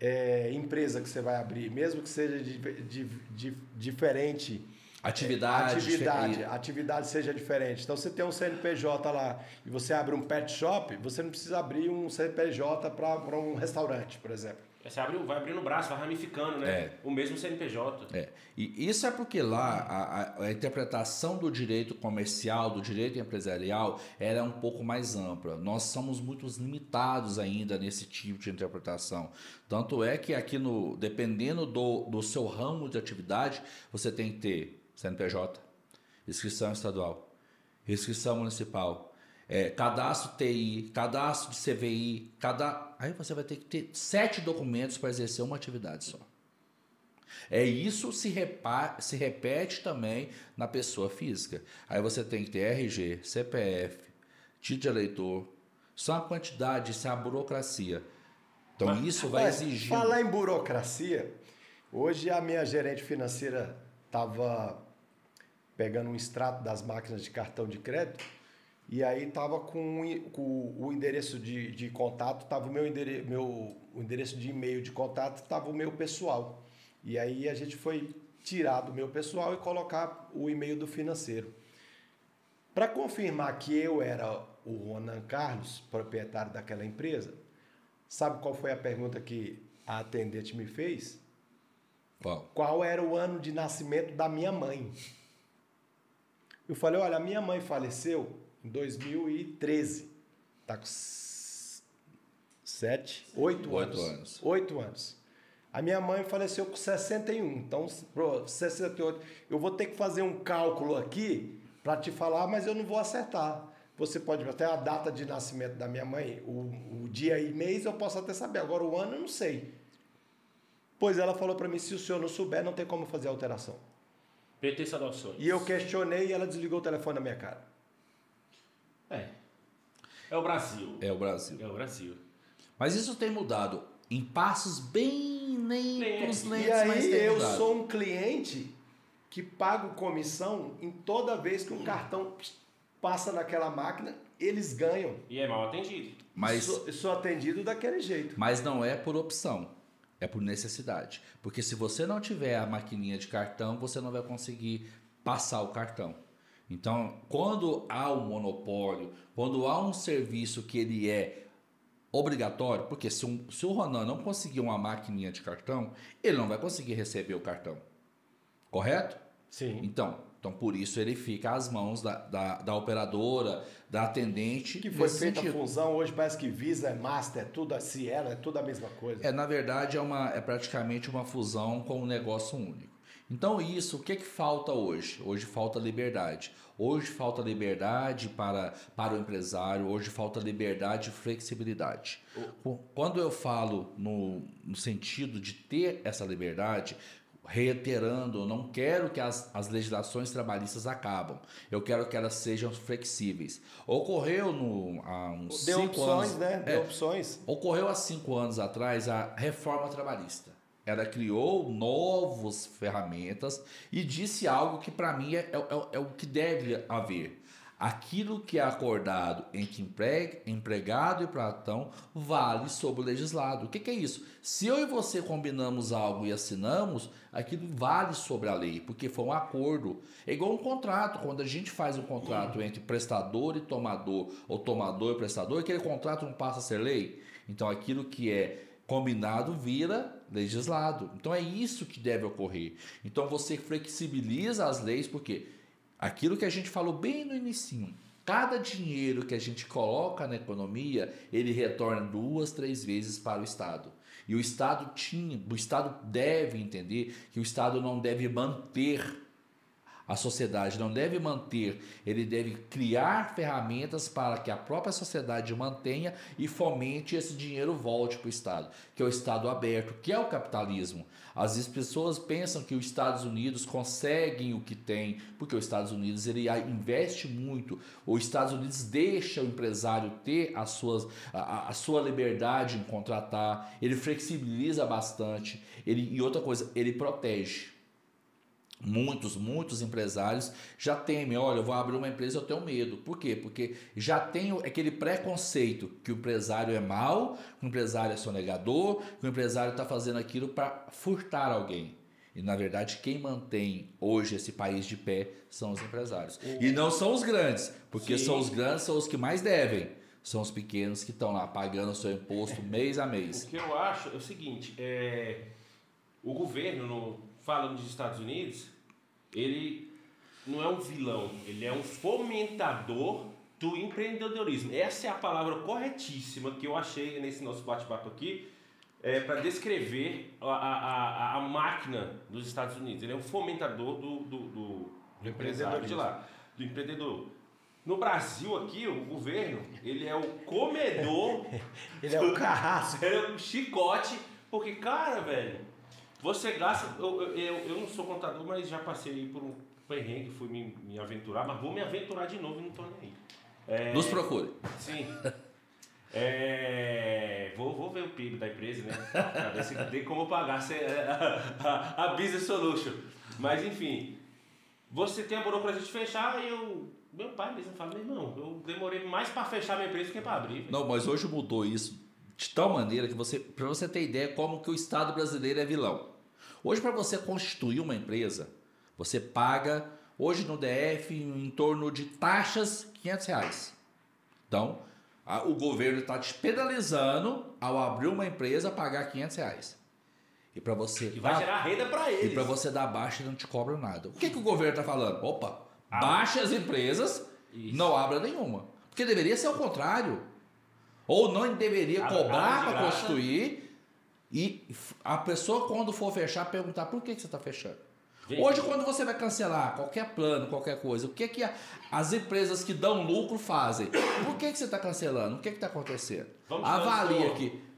é, empresa que você vai abrir, mesmo que seja de, de- de- diferente. Atividade. atividade, diferente. a atividade seja diferente. Então, você tem um CNPJ lá e você abre um pet shop, você não precisa abrir um CNPJ para um restaurante, por exemplo. Você abre, vai abrindo o braço, vai ramificando, né? É. O mesmo CNPJ. É, e isso é porque lá a, a- interpretação do direito comercial, do direito empresarial, era um pouco mais ampla. Nós somos muito limitados ainda nesse tipo de interpretação. Tanto é que aqui no, dependendo do, do seu ramo de atividade, você tem que ter CNPJ, inscrição estadual, inscrição municipal, é, cadastro TI, cadastro de CVI, cada... aí você vai ter que ter sete documentos para exercer uma atividade só. É isso se, repa- se repete também na pessoa física. Aí você tem que ter RG, CPF, título de eleitor. É uma quantidade, isso é a burocracia. Então Mas- isso vai Mas, exigir. Falar em burocracia, hoje a minha gerente financeira estava pegando um extrato das máquinas de cartão de crédito e aí estava com, com o endereço de, de contato, estava o meu, endere, meu o endereço de e-mail de contato, estava o meu pessoal. E aí a gente foi tirar do meu pessoal e colocar o e-mail do financeiro. Para confirmar que eu era o Ronan Carlos, proprietário daquela empresa, sabe qual foi a pergunta que a atendente me fez? Qual? Qual era o ano de nascimento da minha mãe? Eu falei, olha, a minha mãe faleceu em 2013. Tá com sete, oito, Oito anos. anos. Oito anos. A minha mãe faleceu com 61. Então, pro 68. Eu vou ter que fazer um cálculo aqui para te falar, mas eu não vou acertar. Você pode até a data de nascimento da minha mãe, o, o dia e mês eu posso até saber. Agora o ano eu não sei. Pois ela falou para mim, se o senhor não souber, não tem como fazer alteração. PT Saudações. E eu questionei e ela desligou o telefone na minha cara. É. É o Brasil. É o Brasil. É o Brasil. Mas isso tem mudado em passos bem lentos, Lentos. lentos, e mas aí tem eu mudado. sou um cliente que pagam comissão em toda vez que um cartão passa naquela máquina, eles ganham. E é mal atendido. Mas, sou, sou atendido daquele jeito. mas não é por opção, é por necessidade. Porque se você não tiver a maquininha de cartão, você não vai conseguir passar o cartão. Então, quando há um monopólio, quando há um serviço que ele é obrigatório, porque se, um, se o Ronan não conseguir uma maquininha de cartão, ele não vai conseguir receber o cartão. Correto? Sim. Então, então por isso ele fica às mãos da, da, da operadora, da atendente. Que foi feita sentido. a fusão, hoje parece que Visa é Master, é tudo a Cielo, é tudo a mesma coisa. É, na verdade, é, uma, é praticamente uma fusão com um negócio único. Então, isso, o que, que falta hoje? Hoje falta liberdade. Hoje falta liberdade para, para o empresário, hoje falta liberdade e flexibilidade. Quando eu falo no, no sentido de ter essa liberdade, reiterando, eu não quero que as, as legislações trabalhistas acabam. Eu quero que elas sejam flexíveis. Ocorreu no, há uns Deu cinco opções, anos, né? É, Deu opções. Ocorreu há cinco anos atrás a reforma trabalhista. Ela criou novas ferramentas e disse algo que para mim é, é- é o que deve haver. Aquilo que é acordado entre empre- empregado e patrão vale sobre o legislado. O que, que é isso? Se eu e você combinamos algo e assinamos, aquilo vale sobre a lei, porque foi um acordo. É igual um contrato. Quando a gente faz um contrato entre prestador e tomador, ou tomador e prestador, aquele contrato não passa a ser lei. Então aquilo que é combinado vira legislado. Então é isso que deve ocorrer. Então você flexibiliza as leis porque aquilo que a gente falou bem no início, cada dinheiro que a gente coloca na economia, ele retorna duas, três vezes para o Estado. E o Estado tinha, o Estado deve entender que o Estado não deve manter a sociedade não deve manter, ele deve criar ferramentas para que a própria sociedade mantenha e fomente esse dinheiro volte para o Estado, que é o Estado aberto, que é o capitalismo. Às vezes pessoas pensam que os Estados Unidos conseguem o que tem, porque os Estados Unidos ele investe muito, os Estados Unidos deixa o empresário ter as suas, a, a- sua liberdade em contratar, ele flexibiliza bastante, ele, e outra coisa, ele protege. Muitos, muitos empresários já temem, olha, eu vou abrir uma empresa, eu tenho medo. Por quê? Porque já tem aquele preconceito que o empresário é mau, que o empresário é sonegador, que o empresário está fazendo aquilo para furtar alguém. E na verdade, quem mantém hoje esse país de pé são os empresários. E não são os grandes, porque Sim. são os grandes, são os que mais devem. São os pequenos que estão lá pagando o seu imposto mês a mês. O que eu acho é o seguinte, é, o governo, no, falando dos Estados Unidos, ele não é um vilão, ele é um fomentador do empreendedorismo. Essa é a palavra corretíssima que eu achei nesse nosso bate-papo aqui, é, para descrever a, a, a, máquina dos Estados Unidos. Ele é um fomentador do, do, do, do empresário de lá, do empreendedor. No Brasil aqui, o governo, ele é o comedor Ele é o carrasco. era um chicote, porque, cara, velho, você gasta. Eu, eu, eu, não sou contador, mas já passei por um perrengue, fui me, me aventurar, mas vou me aventurar de novo e não tô nem aí. É, Nos procure. Sim. É, vou, vou ver o PIB da empresa, né? Pra ver se tem como pagar se- a, a, a Business Solution. Mas enfim, você tem a burocracia de fechar e eu. Meu pai mesmo fala, meu irmão, eu demorei mais pra fechar minha empresa do que pra abrir. velho." Não, mas hoje mudou isso de tal maneira que você, para você ter ideia como que o Estado brasileiro é vilão. Hoje para você constituir uma empresa, você paga hoje no DF em torno de taxas 500 reais. Então, a- o governo está te penalizando ao abrir uma empresa pagar 500 reais. E para você E vai dar- gerar renda pra e eles. para você dar baixa, ele não te cobra nada. O que, que o governo está falando? Opa, baixe as empresas, Isso. não abra nenhuma. Porque deveria ser o contrário. Ou não deveria Abra- cobrar para constituir e a pessoa, quando for fechar, perguntar por que, que você está fechando. Gente, Hoje, quando você vai cancelar qualquer plano, qualquer coisa, o que, que as empresas que dão lucro fazem? Por que, que você está cancelando? O que está acontecendo? Vamos Avalia que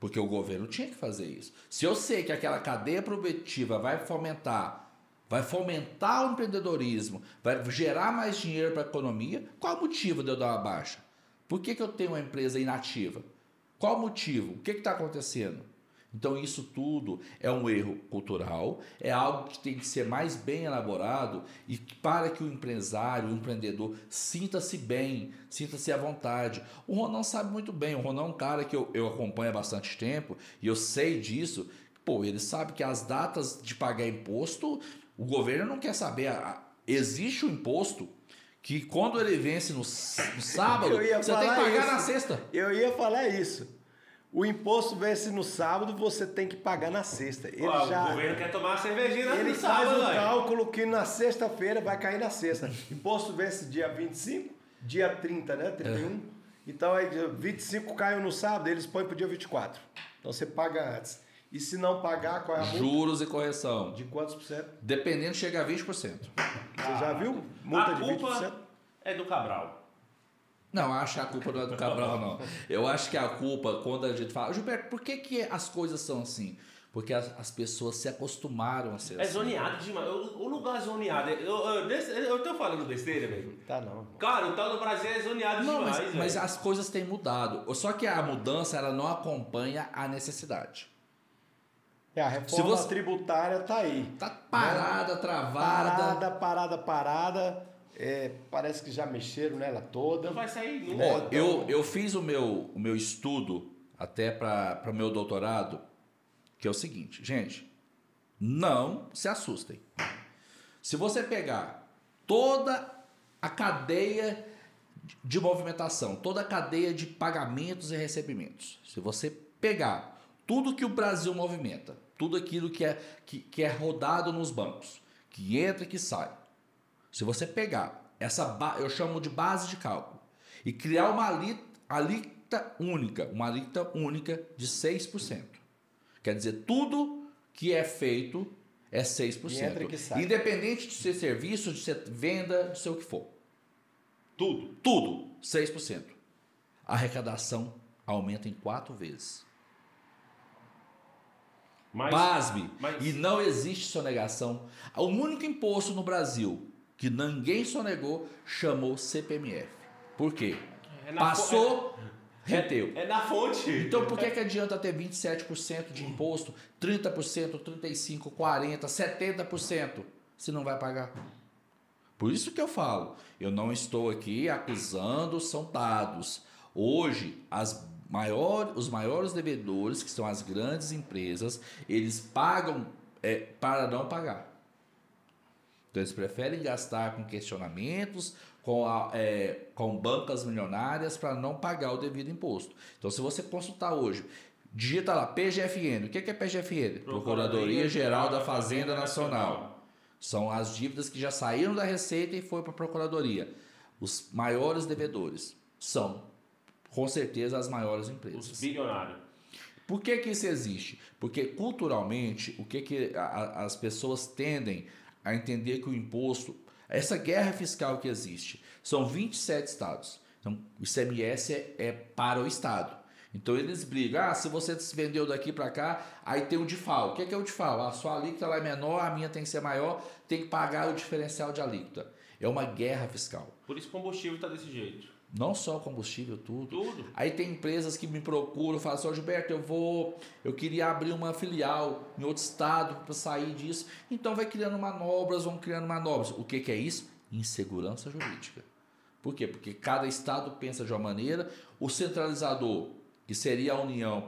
porque o governo tinha que fazer isso. Se eu sei que aquela cadeia produtiva vai fomentar, vai fomentar o empreendedorismo, vai gerar mais dinheiro para a economia, qual o motivo de eu dar uma baixa? Por que, que eu tenho uma empresa inativa? Qual o motivo? O que está acontecendo? Então, isso tudo é um erro cultural, é algo que tem que ser mais bem elaborado e para que o empresário, o empreendedor, sinta-se bem, sinta-se à vontade. O Ronão sabe muito bem, o Ronão é um cara que eu, eu acompanho há bastante tempo e eu sei disso. Pô, ele sabe que as datas de pagar imposto, o governo não quer saber. Existe o um imposto que quando ele vence no, no sábado, você tem que pagar isso. na sexta. Eu ia falar isso. O imposto vence no sábado, você tem que pagar na sexta. Ele já, o governo quer tomar uma cervejinha Ele no faz sábado, o cálculo que na sexta-feira vai cair na sexta. Imposto vence dia 25, dia 30, né? 31. É. Então aí 25 caiu no sábado, eles põem para o dia 24. Então você paga antes. E se não pagar, qual é a multa? Juros e correção. De quantos por cento? Dependendo, chega a 20%. Você já viu? Multa a de 20%? Culpa é do Cabral. Não, acho que a culpa não é do Cabral, não. Eu acho que a culpa, quando a gente fala, Gilberto, por que, que as coisas são assim? Porque as, as pessoas se acostumaram a ser é assim. É zoneado demais. O, o lugar zoneado. Eu, eu, eu, eu tô falando besteira mesmo. Tá não. Cara, o tal do Brasil é zoneado não, demais. Mas, mas as coisas têm mudado. Só que a mudança ela não acompanha a necessidade. É, a reforma você... tributária tá aí. Tá parada, né? travada. Parada, parada, parada. É, parece que já mexeram nela toda. Não vai sair nunca. Ó, eu, eu fiz o meu, o meu estudo até para o meu doutorado, que é o seguinte, gente, não se assustem. Se você pegar toda a cadeia de movimentação, toda a cadeia de pagamentos e recebimentos, se você pegar tudo que o Brasil movimenta, tudo aquilo que é, que, que é rodado nos bancos, que entra e que sai, se você pegar essa, eu chamo de base de cálculo, e criar uma alíquota única, uma alíquota única de 6%. Quer dizer, tudo que é feito é 6%. Independente de ser serviço, de ser venda, de ser o que for. Tudo. Tudo, 6%. A arrecadação aumenta em quatro vezes. Mas, Pasme. Mas... E não existe sonegação. O único imposto no Brasil que ninguém sonegou, chamou CPMF. Por quê? É Passou, é, reteu. É, é, na fonte. Então por que, que adianta ter 27% de imposto, 30%, 35%, 40%, 70% se não vai pagar? Por isso que eu falo, eu não estou aqui acusando, são dados. Hoje, as maior, os maiores devedores, que são as grandes empresas, eles pagam é, para não pagar. Então eles preferem gastar com questionamentos, com, a, é, com bancas milionárias para não pagar o devido imposto. Então se você consultar hoje, digita lá PGFN. O que é PGFN? Procuradoria Geral da Fazenda Nacional. São as dívidas que já saíram da Receita e foram para a Procuradoria. Os maiores devedores são, com certeza, as maiores empresas. Os bilionários. Por que, que isso existe? Porque culturalmente, o que, que a, as pessoas tendem a entender que o imposto, essa guerra fiscal que existe, são 27 estados. Então, o ICMS é, é para o estado. Então eles brigam, ah, se você se vendeu daqui para cá, aí tem o DIFAL. O que é, que é o DIFAL? A sua alíquota lá é menor, a minha tem que ser maior, tem que pagar o diferencial de alíquota. É uma guerra fiscal. Por isso combustível está desse jeito. Não só combustível, tudo. Tudo. Aí tem empresas que me procuram, falam assim, oh, Gilberto, eu vou, eu queria abrir uma filial em outro estado para sair disso. Então vai criando manobras, vão criando manobras. O que, que é isso? Insegurança jurídica. Por quê? Porque cada estado pensa de uma maneira, o centralizador, que seria a União,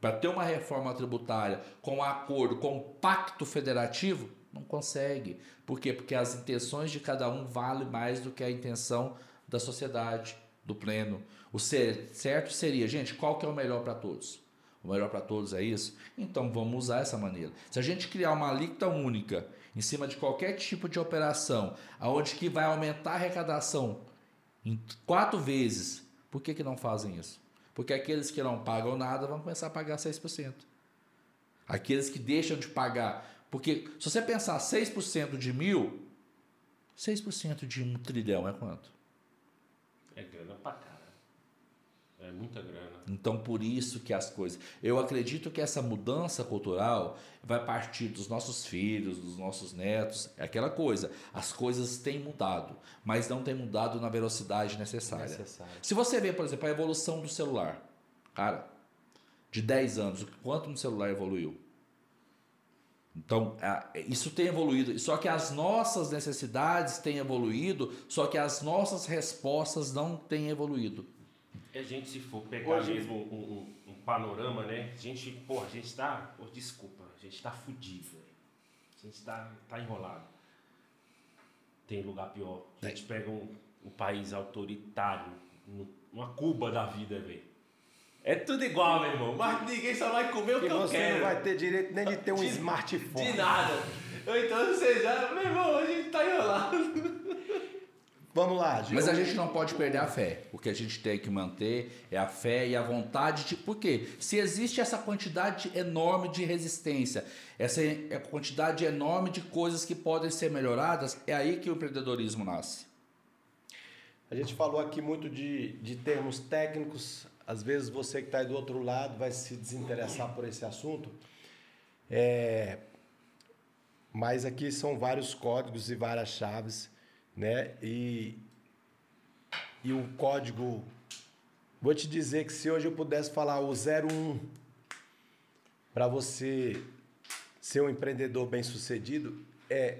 para ter uma reforma tributária com um acordo, com um pacto federativo, não consegue. Por quê? Porque as intenções de cada um valem mais do que a intenção da sociedade, do pleno. O certo seria, gente, qual que é o melhor para todos? O melhor para todos é isso? Então vamos usar essa maneira. Se a gente criar uma alíquota única em cima de qualquer tipo de operação, aonde que vai aumentar a arrecadação em quatro vezes, por que, que não fazem isso? Porque aqueles que não pagam nada vão começar a pagar 6%. Aqueles que deixam de pagar. Porque se você pensar 6% de mil, 6% de um trilhão é quanto? É grana pra cara. É muita grana. Então, por isso que as coisas. Eu acredito que essa mudança cultural vai partir dos nossos filhos, dos nossos netos. É aquela coisa. As coisas têm mudado, mas não têm mudado na velocidade necessária. Necessário. Se você vê, por exemplo, a evolução do celular, cara, de 10 anos, o quanto um celular evoluiu. Então, isso tem evoluído, só que as nossas necessidades têm evoluído, só que as nossas respostas não têm evoluído. A gente, se for pegar Hoje... mesmo um, um, um, panorama, né? A gente, pô, a gente tá, pô, desculpa, a gente tá fudido, a gente tá, tá enrolado. Tem lugar pior. A gente pega um, um país autoritário, uma Cuba da vida, velho. É tudo igual, meu irmão. Mas ninguém só vai comer o que, que eu quero. você não vai ter direito nem de ter um de, smartphone. De nada. Então você já... Meu irmão, a gente tá enrolado. Vamos lá, Mas a gente não pode perder a fé. O que a gente tem que manter é a fé e a vontade de. Por quê? Se existe essa quantidade enorme de resistência, essa quantidade enorme de coisas que podem ser melhoradas, é aí que o empreendedorismo nasce. A gente falou aqui muito de, de termos técnicos. Às vezes você que está aí do outro lado vai se desinteressar por esse assunto. É, mas aqui são vários códigos e várias chaves né? E, e o código, vou te dizer que se hoje eu pudesse falar o 01 para você ser um empreendedor bem sucedido, é,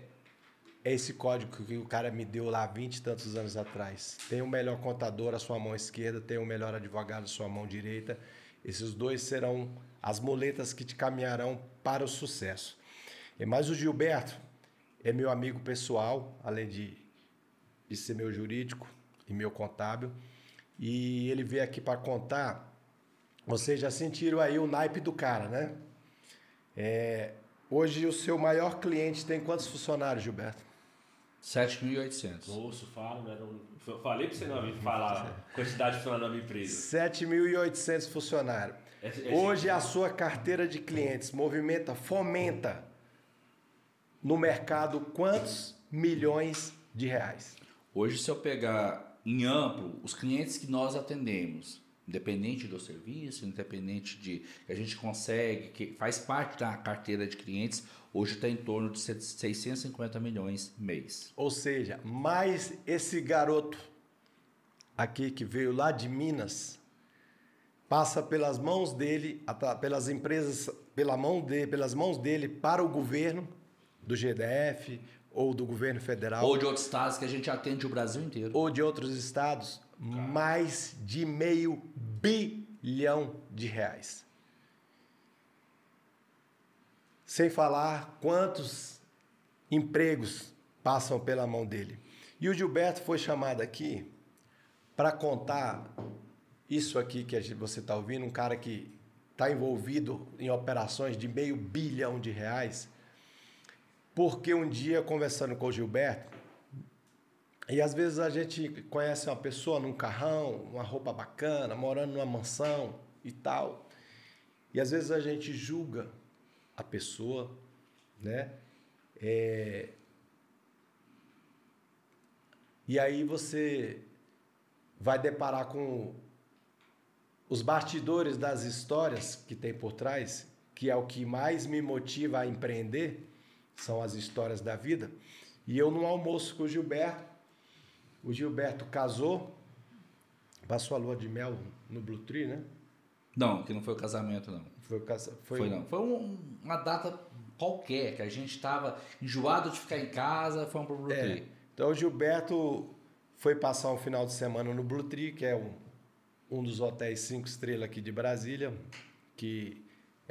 é esse código que o cara me deu lá 20 e tantos anos atrás. Tem o melhor contador à sua mão esquerda, tem o melhor advogado à sua mão direita. Esses dois serão as muletas que te caminharão para o sucesso. Mas o Gilberto é meu amigo pessoal, além de de ser meu jurídico e meu contábil. E ele veio aqui para contar. Vocês já sentiram aí o naipe do cara, né? É, hoje o seu maior cliente tem quantos funcionários, Gilberto? 7.800. Ouço, falo, né? Não, falei para você não me falar a quantidade de funcionários da minha empresa. 7.800 funcionários. É, é, hoje a sua carteira de clientes movimenta, fomenta no mercado quantos milhões de reais? Hoje, se eu pegar em amplo os clientes que nós atendemos, independente do serviço, independente de que a gente consegue, que faz parte da carteira de clientes, hoje está em torno de 650 milhões mês. Ou seja, mais esse garoto aqui que veio lá de Minas passa pelas mãos dele, pelas empresas, pela mão pelas mãos dele para o governo do GDF, ou do governo federal. Ou de outros estados que a gente atende o Brasil inteiro. Ou de outros estados, mais de meio bilhão de reais. Sem falar quantos empregos passam pela mão dele. E o Gilberto foi chamado aqui para contar isso aqui que você está ouvindo, um cara que está envolvido em operações de meio bilhão de reais porque um dia, conversando com o Gilberto, e às vezes a gente conhece uma pessoa num carrão, uma roupa bacana, morando numa mansão e tal. E às vezes a gente julga a pessoa, né? É... E aí você vai deparar com os bastidores das histórias que tem por trás, que é o que mais me motiva a empreender são as histórias da vida. E eu no almoço com o Gilberto, o Gilberto casou, passou a lua de mel no Blue Tree, né? Não, que não foi o casamento, não. Foi, o foi... foi não. Foi um, uma data qualquer, que a gente estava enjoado de ficar em casa, fomos pro Blue é. Tree. Então o Gilberto foi passar um final de semana no Blue Tree, que é um, um dos hotéis cinco estrelas aqui de Brasília, que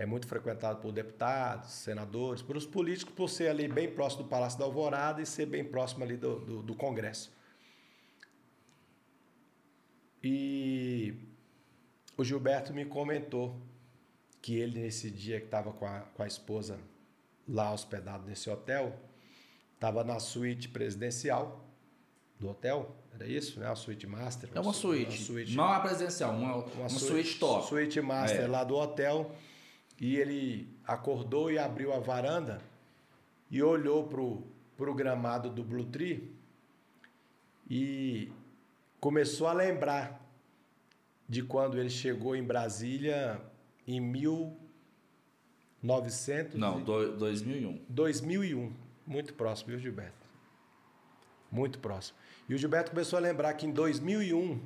é muito frequentado por deputados, senadores, pelos políticos, por ser ali bem próximo do Palácio da Alvorada e ser bem próximo ali do, do, do Congresso. E o Gilberto me comentou que ele, nesse dia que estava com a, com a esposa lá hospedado nesse hotel, estava na suíte presidencial do hotel, era isso, né? A suíte master. É uma suíte, uma suíte não a presidencial, uma, uma, uma suíte, suíte top. Suíte master é. lá do hotel. E ele acordou e abriu a varanda e olhou para o gramado do Blue Tree e começou a lembrar de quando ele chegou em Brasília em 1900 Não, do, 2001. 2001, muito próximo, viu, Gilberto? Muito próximo. E o Gilberto começou a lembrar que em 2001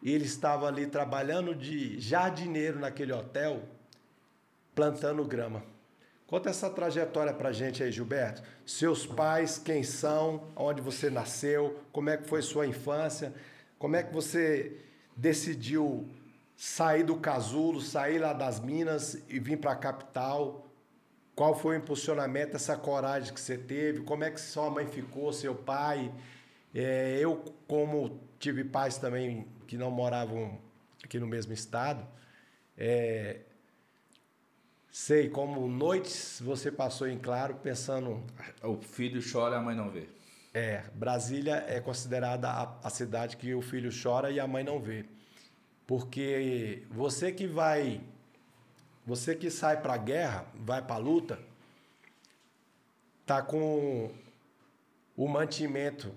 e ele estava ali trabalhando de jardineiro naquele hotel, plantando grama. Conta essa trajetória pra gente aí, Gilberto. Seus pais, quem são, onde você nasceu, como é que foi sua infância, como é que você decidiu sair do casulo, sair lá das minas e vir para a capital? Qual foi o impulsionamento, essa coragem que você teve? Como é que sua mãe ficou, seu pai? É, eu, como tive pais também que não moravam aqui no mesmo estado, é, sei como noites você passou em claro pensando. O filho chora, a mãe não vê. É, Brasília é considerada a, a cidade que o filho chora e a mãe não vê. Porque você que vai, você que sai para a guerra, vai para a luta, tá com o mantimento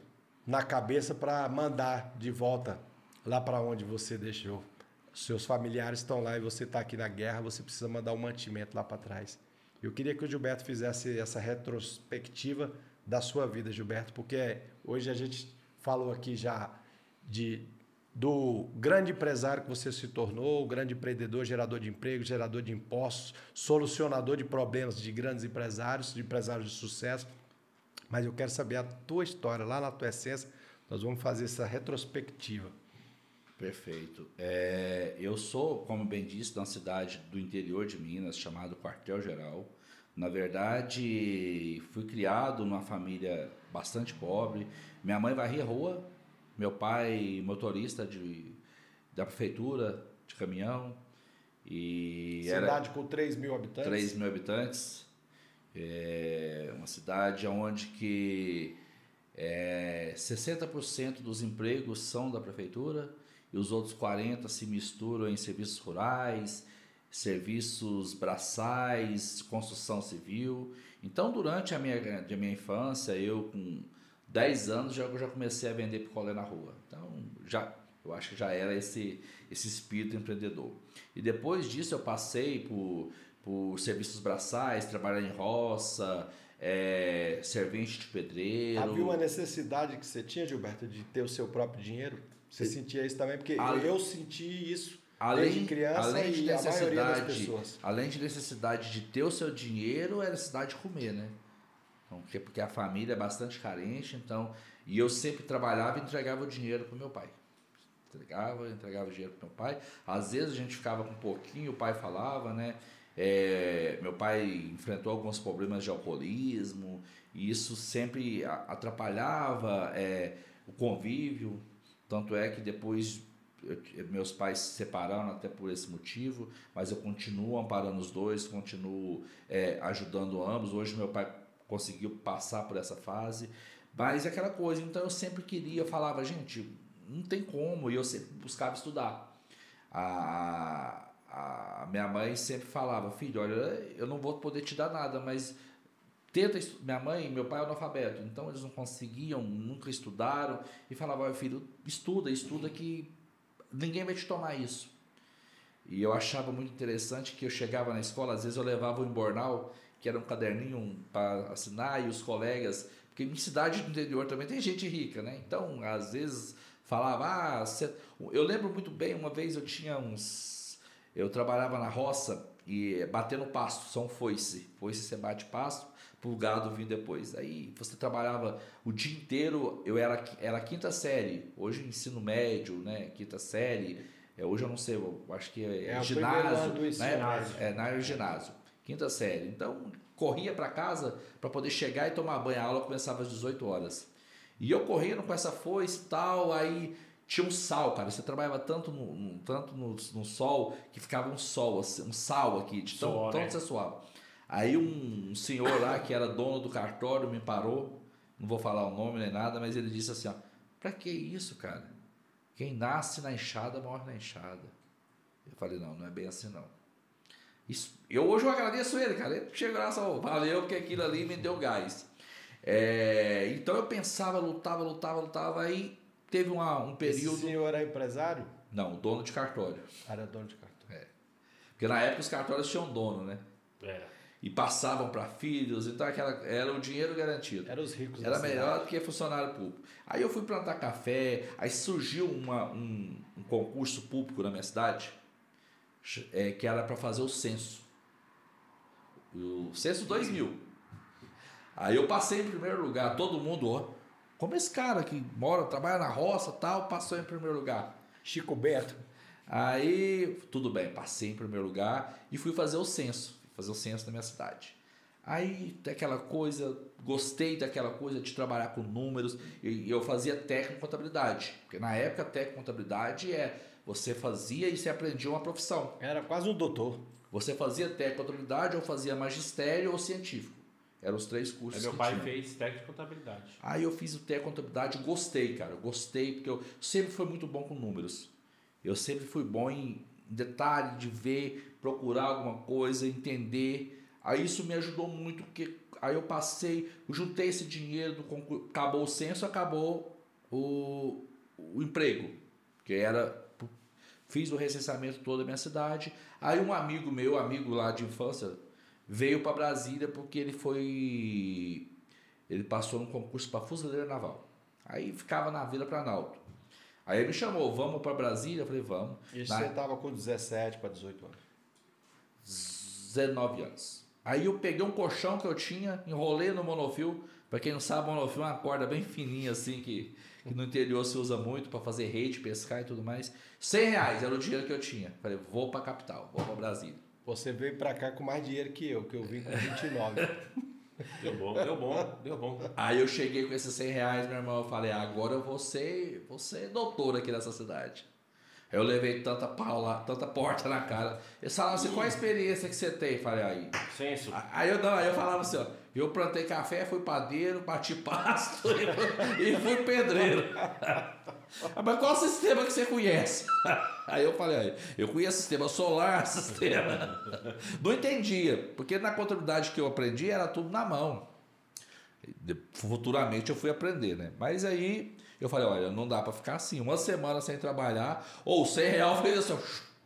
na cabeça para mandar de volta lá para onde você deixou. Seus familiares estão lá e você está aqui na guerra, você precisa mandar um mantimento lá para trás. Eu queria que o Gilberto fizesse essa retrospectiva da sua vida, Gilberto, porque hoje a gente falou aqui já de do grande empresário que você se tornou, o grande empreendedor, gerador de emprego, gerador de impostos, solucionador de problemas de grandes empresários, de empresários de sucesso. Mas eu quero saber a tua história, lá na tua essência, nós vamos fazer essa retrospectiva. Perfeito. É, eu sou, como bem disse, de uma cidade do interior de Minas, chamado Quartel Geral. Na verdade, fui criado numa família bastante pobre. Minha mãe varria rua meu pai, motorista de, da prefeitura de caminhão. E cidade com 3 mil habitantes? 3 mil habitantes. É uma cidade onde que é, 60% dos empregos são da prefeitura e os outros 40% se misturam em serviços rurais, serviços braçais, construção civil. Então, durante a minha, a minha infância, eu com 10 anos já, já comecei a vender picolé na rua. Então, já, eu acho que já era esse, esse espírito empreendedor. E depois disso eu passei por, por serviços braçais, trabalhar em roça, é, servente de pedreiro. Havia uma necessidade que você tinha, Gilberto, de ter o seu próprio dinheiro? Você sentia isso também? Porque além, eu senti isso além, desde criança além de e a maioria das pessoas. Além de necessidade de ter o seu dinheiro, era necessidade de comer, né? Então, porque a família é bastante carente, então. E eu sempre trabalhava e entregava o dinheiro para meu pai. Entregava, entregava o dinheiro para meu pai. Às vezes a gente ficava com um pouquinho, o pai falava, né? É, meu pai enfrentou alguns problemas de alcoolismo e isso sempre atrapalhava é, o convívio. Tanto é que depois eu, meus pais se separaram até por esse motivo, mas eu continuo amparando os dois, continuo é, ajudando ambos. Hoje meu pai conseguiu passar por essa fase. Mas é aquela coisa, então eu sempre queria, eu falava, gente, não tem como, e eu sempre buscava estudar. A, a minha mãe sempre falava, filho, olha, eu não vou poder te dar nada, mas tenta minha mãe meu pai é analfabeto, então eles não conseguiam, nunca estudaram, e falava, filho, estuda, estuda que ninguém vai te tomar isso. E eu achava muito interessante que eu chegava na escola, às vezes eu levava o embornal que era um caderninho para assinar, e os colegas, porque em cidade do interior também tem gente rica, né? Então, às vezes falava, ah, eu lembro muito bem, uma vez eu tinha uns. Eu trabalhava na roça e batendo pasto, são foice. Foice você bate pasto, pro gado vir depois. Aí você trabalhava o dia inteiro, eu era, era quinta série, hoje ensino médio, né? Quinta série. É, hoje eu não sei, eu acho que é, é ginásio, né? É, na área ginásio quinta série. Então, corria para casa para poder chegar e tomar banho. A aula começava às 18 horas. E eu correndo com essa foice e tal, aí tinha um sal, cara. Você trabalhava tanto no, no tanto no, no, sol que ficava um sol, assim, um sal aqui, de tão, Suor, tão né? você suava. Aí um, senhor lá que era dono do cartório me parou, não vou falar o nome nem nada, mas ele disse assim, ó, pra que isso, cara? Quem nasce na enxada morre na enxada. Eu falei, não, não é bem assim não. Isso, eu hoje eu agradeço ele, cara. Ele chegou lá só, valeu, porque aquilo ali me deu gás. É, então eu pensava, lutava, lutava, lutava, aí teve uma, um período. Esse senhor era empresário? Não, dono de cartório. Era dono de cartório. É. Porque na época os cartórios tinham dono, né? É. e passavam para filhos, então aquela, era o dinheiro garantido. Era os ricos Era melhor do que funcionário público. Aí eu fui plantar café, aí surgiu uma, um, um concurso público na minha cidade, é, que era para fazer o censo. O censo 2000. Aí eu passei em primeiro lugar, todo mundo, ó, como esse cara que mora, trabalha na roça tal, passou em primeiro lugar. Chico Beto. Aí, tudo bem, passei em primeiro lugar e fui fazer o censo, fazer o censo da minha cidade. Aí, aquela coisa, gostei daquela coisa de trabalhar com números, e eu fazia técnico contabilidade, porque na época técnico contabilidade é você fazia e você aprendia uma profissão. Era quase um doutor. Você fazia técnico contabilidade ou fazia magistério ou científico. Eram os três cursos. Aí meu que pai tinha. fez técnico de contabilidade. Aí eu fiz o técnico contabilidade, gostei, cara, gostei, porque eu sempre fui muito bom com números. Eu sempre fui bom em detalhe, de ver, procurar alguma coisa, entender. Aí isso me ajudou muito, porque aí eu passei, eu juntei esse dinheiro do concurso, acabou o censo, acabou o, o emprego, que era fiz o recenseamento todo da minha cidade. Aí um amigo meu, amigo lá de infância, veio para Brasília porque ele foi ele passou num concurso para fuzileiro naval. Aí ficava na Vila Planalto. Aí ele me chamou, vamos para Brasília? Eu falei, vamos. Isso Na- você tava com 17 para 18 anos. 19 anos. Aí eu peguei um colchão que eu tinha, enrolei no monofio. Para quem não sabe, monofio é uma corda bem fininha assim que, que no interior se usa muito para fazer rede, pescar e tudo mais. 100 reais era o dinheiro que eu tinha. Falei, vou para capital, vou para Brasília. Você veio para cá com mais dinheiro que eu, que eu vim com 29. Deu bom, deu bom, deu bom. Aí eu cheguei com esses 100 reais, meu irmão. Eu falei, agora eu vou ser, vou ser doutor aqui nessa cidade. Aí Eu levei tanta pau lá, tanta porta na cara. Eles falavam assim, qual a experiência que você tem? Eu falei, aí. Censo. Aí eu, não, aí eu falava assim, ó, eu plantei café, fui padeiro, bati pasto e fui, pedreiro. Ah, Mas qual sistema que você conhece? Aí eu falei, aí, eu conheço sistema solar, sistema. Não entendia, porque na contabilidade que eu aprendi era tudo na mão. Futuramente eu fui aprender, né? Mas aí eu falei, olha, não dá pra ficar assim, uma semana sem trabalhar, ou 100 real fez assim,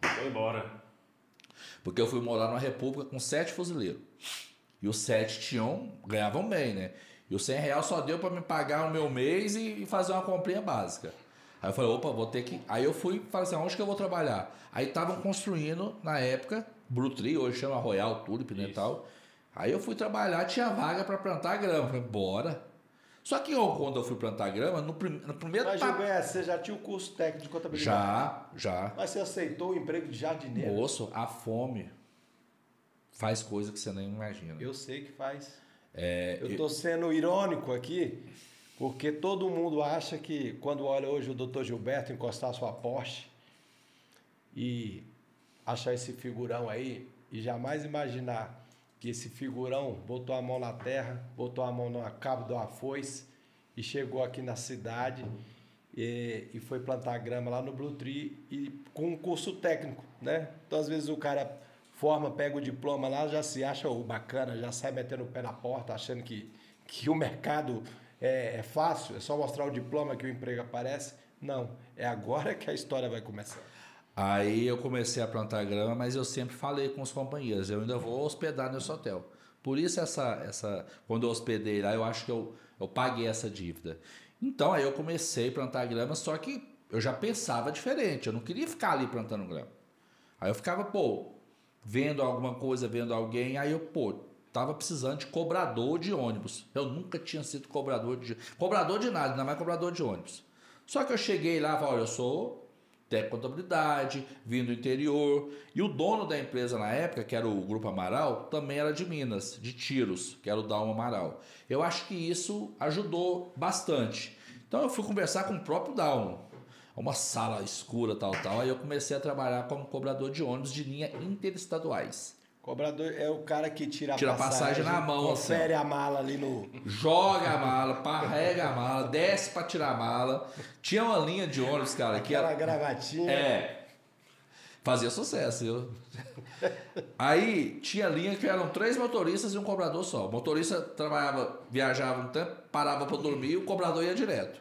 Foi embora. porque eu fui morar numa república com sete fuzileiros. E os sete tinham, ganhavam bem, né? E os 100 real só deu para me pagar o meu mês e, fazer uma comprinha básica. Aí eu falei, opa, vou ter que. Aí eu fui e falei assim, onde que eu vou trabalhar? Aí estavam construindo, na época, Brutri, hoje chama Royal Tulip, né, e tal. Aí eu fui trabalhar, tinha vaga para plantar grama. Falei, bora. Só que eu, quando eu fui plantar grama, no, prim- no primeiro Mas, pa- Gilberto, você já tinha o curso técnico de contabilidade? Já, já. Mas você aceitou o emprego de jardineiro? Moço, a fome faz coisa que você nem imagina. Eu sei que faz. É, Eu tô sendo irônico aqui, porque todo mundo acha que quando olha hoje o doutor Gilberto encostar sua Porsche e achar esse figurão aí e jamais imaginar que esse figurão botou a mão na terra, botou a mão no cabo uma foice e chegou aqui na cidade e, e foi plantar grama lá no Blue Tree e com um curso técnico, né? Então às vezes o cara forma, pega o diploma lá, já se acha o bacana, já sai metendo o pé na porta, achando que, que o mercado é, é fácil, é só mostrar o diploma que o emprego aparece. Não, é agora que a história vai começar. Aí eu comecei a plantar grama, mas eu sempre falei com os companheiros, eu ainda vou hospedar nesse hotel. Por isso essa, essa, quando eu hospedei lá, eu acho que eu, eu paguei essa dívida. Então aí eu comecei a plantar grama, só que eu já pensava diferente, eu não queria ficar ali plantando grama. Aí eu ficava, pô, vendo alguma coisa, vendo alguém, aí eu, pô, tava precisando de cobrador de ônibus. Eu nunca tinha sido cobrador de cobrador de nada, ainda mais cobrador de ônibus. Só que eu cheguei lá falei, olha, eu sou de contabilidade, vim do interior, e o dono da empresa na época, que era o Grupo Amaral, também era de Minas, de Tiros, que era o Dalmo Amaral. Eu acho que isso ajudou bastante. Então eu fui conversar com o próprio Dalmo uma sala escura, tal, tal. Aí eu comecei a trabalhar como cobrador de ônibus de linha interestaduais. Cobrador é o cara que tira a Tira a passagem, passagem na mão, assim, confere a mala ali no. Joga a mala, carrega a mala, desce pra tirar a mala. Tinha uma linha de ônibus, cara, que Aquela era. gravatinha. É. Fazia sucesso, viu? Aí tinha linha que eram três motoristas e um cobrador só. O motorista trabalhava, viajava um tempo, parava para dormir e o cobrador ia direto.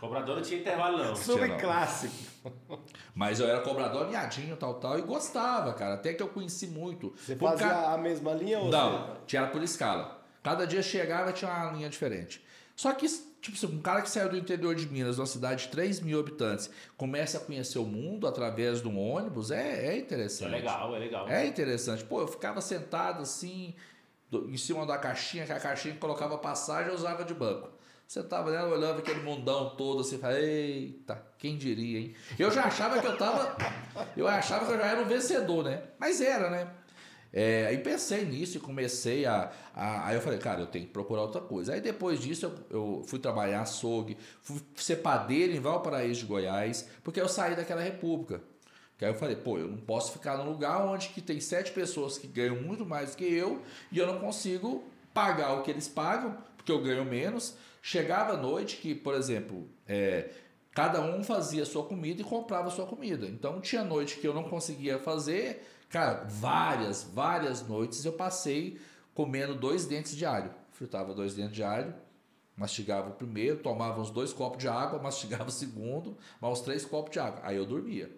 Cobrador não tinha intervalo, não. Subclássico. Mas eu era cobrador alinhadinho, tal, tal, e gostava, cara. Até que eu conheci muito. Você Por fazia ca- a mesma linha ou Não, você... tinha por escala. Cada dia chegava e tinha uma linha diferente. Só que, tipo, um cara que saiu do interior de Minas, uma cidade de 3 mil habitantes, começa a conhecer o mundo através de um ônibus, é, é É interessante. legal, é legal. É interessante. Pô, eu ficava sentado assim, em cima da caixinha, que a caixinha que colocava passagem eu usava de banco. Sentava nela, olhava aquele mundão todo assim, falava, eita, quem diria, hein? Eu já achava que eu tava. Eu achava que eu já era um vencedor, né? Mas era, né? É, aí pensei nisso e comecei a, a- Aí eu falei, cara, eu tenho que procurar outra coisa. Aí depois disso eu, eu fui trabalhar açougue, fui ser padeiro em Valparaíso de Goiás, porque eu saí daquela república. Que aí eu falei, pô, eu não posso ficar num lugar onde que tem sete pessoas que ganham muito mais do que eu e eu não consigo pagar o que eles pagam, porque eu ganho menos. Chegava à noite que, por exemplo, é, cada um fazia sua comida e comprava sua comida. Então tinha noite que eu não conseguia fazer. Cara, várias, várias noites eu passei comendo dois dentes de alho. Fritava dois dentes de alho, mastigava o primeiro, tomava uns dois copos de água, mastigava o segundo, mais três copos de água. Aí eu dormia.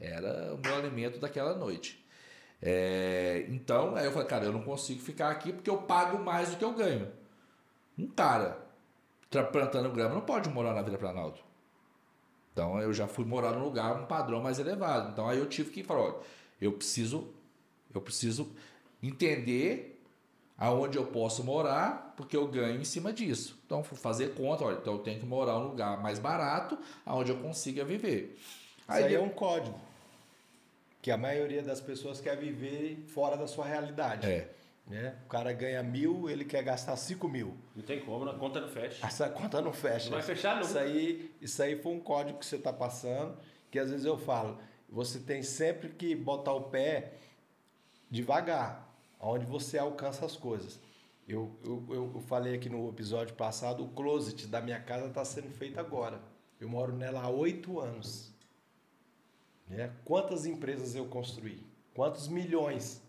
Era o meu alimento daquela noite. É, então, aí eu falei, cara, eu não consigo ficar aqui porque eu pago mais do que eu ganho. Um cara plantando grama não pode morar na Vila Planalto. Então eu já fui morar num lugar, um padrão mais elevado. Então aí eu tive que falar, olha, eu preciso, eu preciso entender aonde eu posso morar, porque eu ganho em cima disso. Então fazer conta, olha, então eu tenho que morar num lugar mais barato, aonde eu consiga viver. Aí de- é um código. Que a maioria das pessoas quer viver fora da sua realidade. É. Né? O cara ganha mil, ele quer gastar cinco mil. Não tem como, na conta não fecha. Essa conta não fecha. Não vai fechar nunca. Isso aí, isso aí foi um código que você está passando, que às vezes eu falo, você tem sempre que botar o pé devagar, onde você alcança as coisas. Eu, eu, eu eu falei aqui no episódio passado, o closet da minha casa está sendo feito agora. Eu moro nela há oito anos. Né? Quantas empresas eu construí? Quantos milhões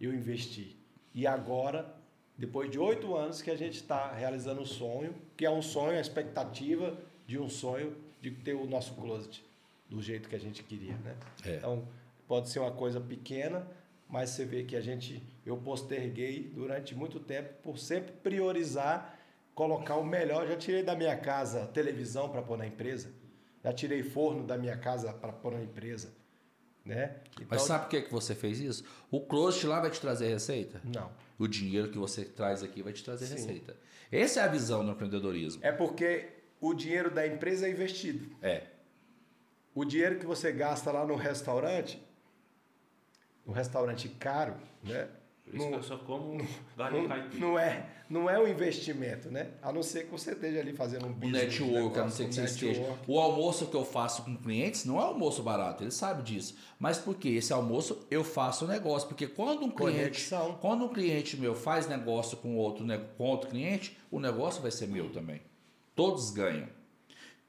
eu investi? E agora, depois de oito anos, que a gente está realizando o sonho, que é um sonho, a expectativa de um sonho de ter o nosso closet do jeito que a gente queria, né? É. Então, pode ser uma coisa pequena, mas você vê que a gente, eu posterguei durante muito tempo por sempre priorizar, colocar o melhor. Já tirei da minha casa televisão para pôr na empresa, já tirei forno da minha casa para pôr na empresa, né? Então, Mas sabe por que, que você fez isso? O closet lá vai te trazer receita. Não. O dinheiro que você traz aqui vai te trazer Sim. receita. Essa é a visão do empreendedorismo. É porque o dinheiro da empresa é investido. É. O dinheiro que você gasta lá no restaurante, no restaurante caro, né? Por isso que Não, eu só como galinha não, caipira. não é, não é um investimento, né? A não ser que você esteja ali fazendo um business. network, a não negócio, ser que você esteja. O almoço que eu faço com clientes não é almoço barato, ele sabe disso. Mas por quê? Esse almoço eu faço negócio. Porque quando um cliente, Conexão. quando um cliente meu faz negócio com outro, com outro cliente, o negócio vai ser meu também. Todos ganham.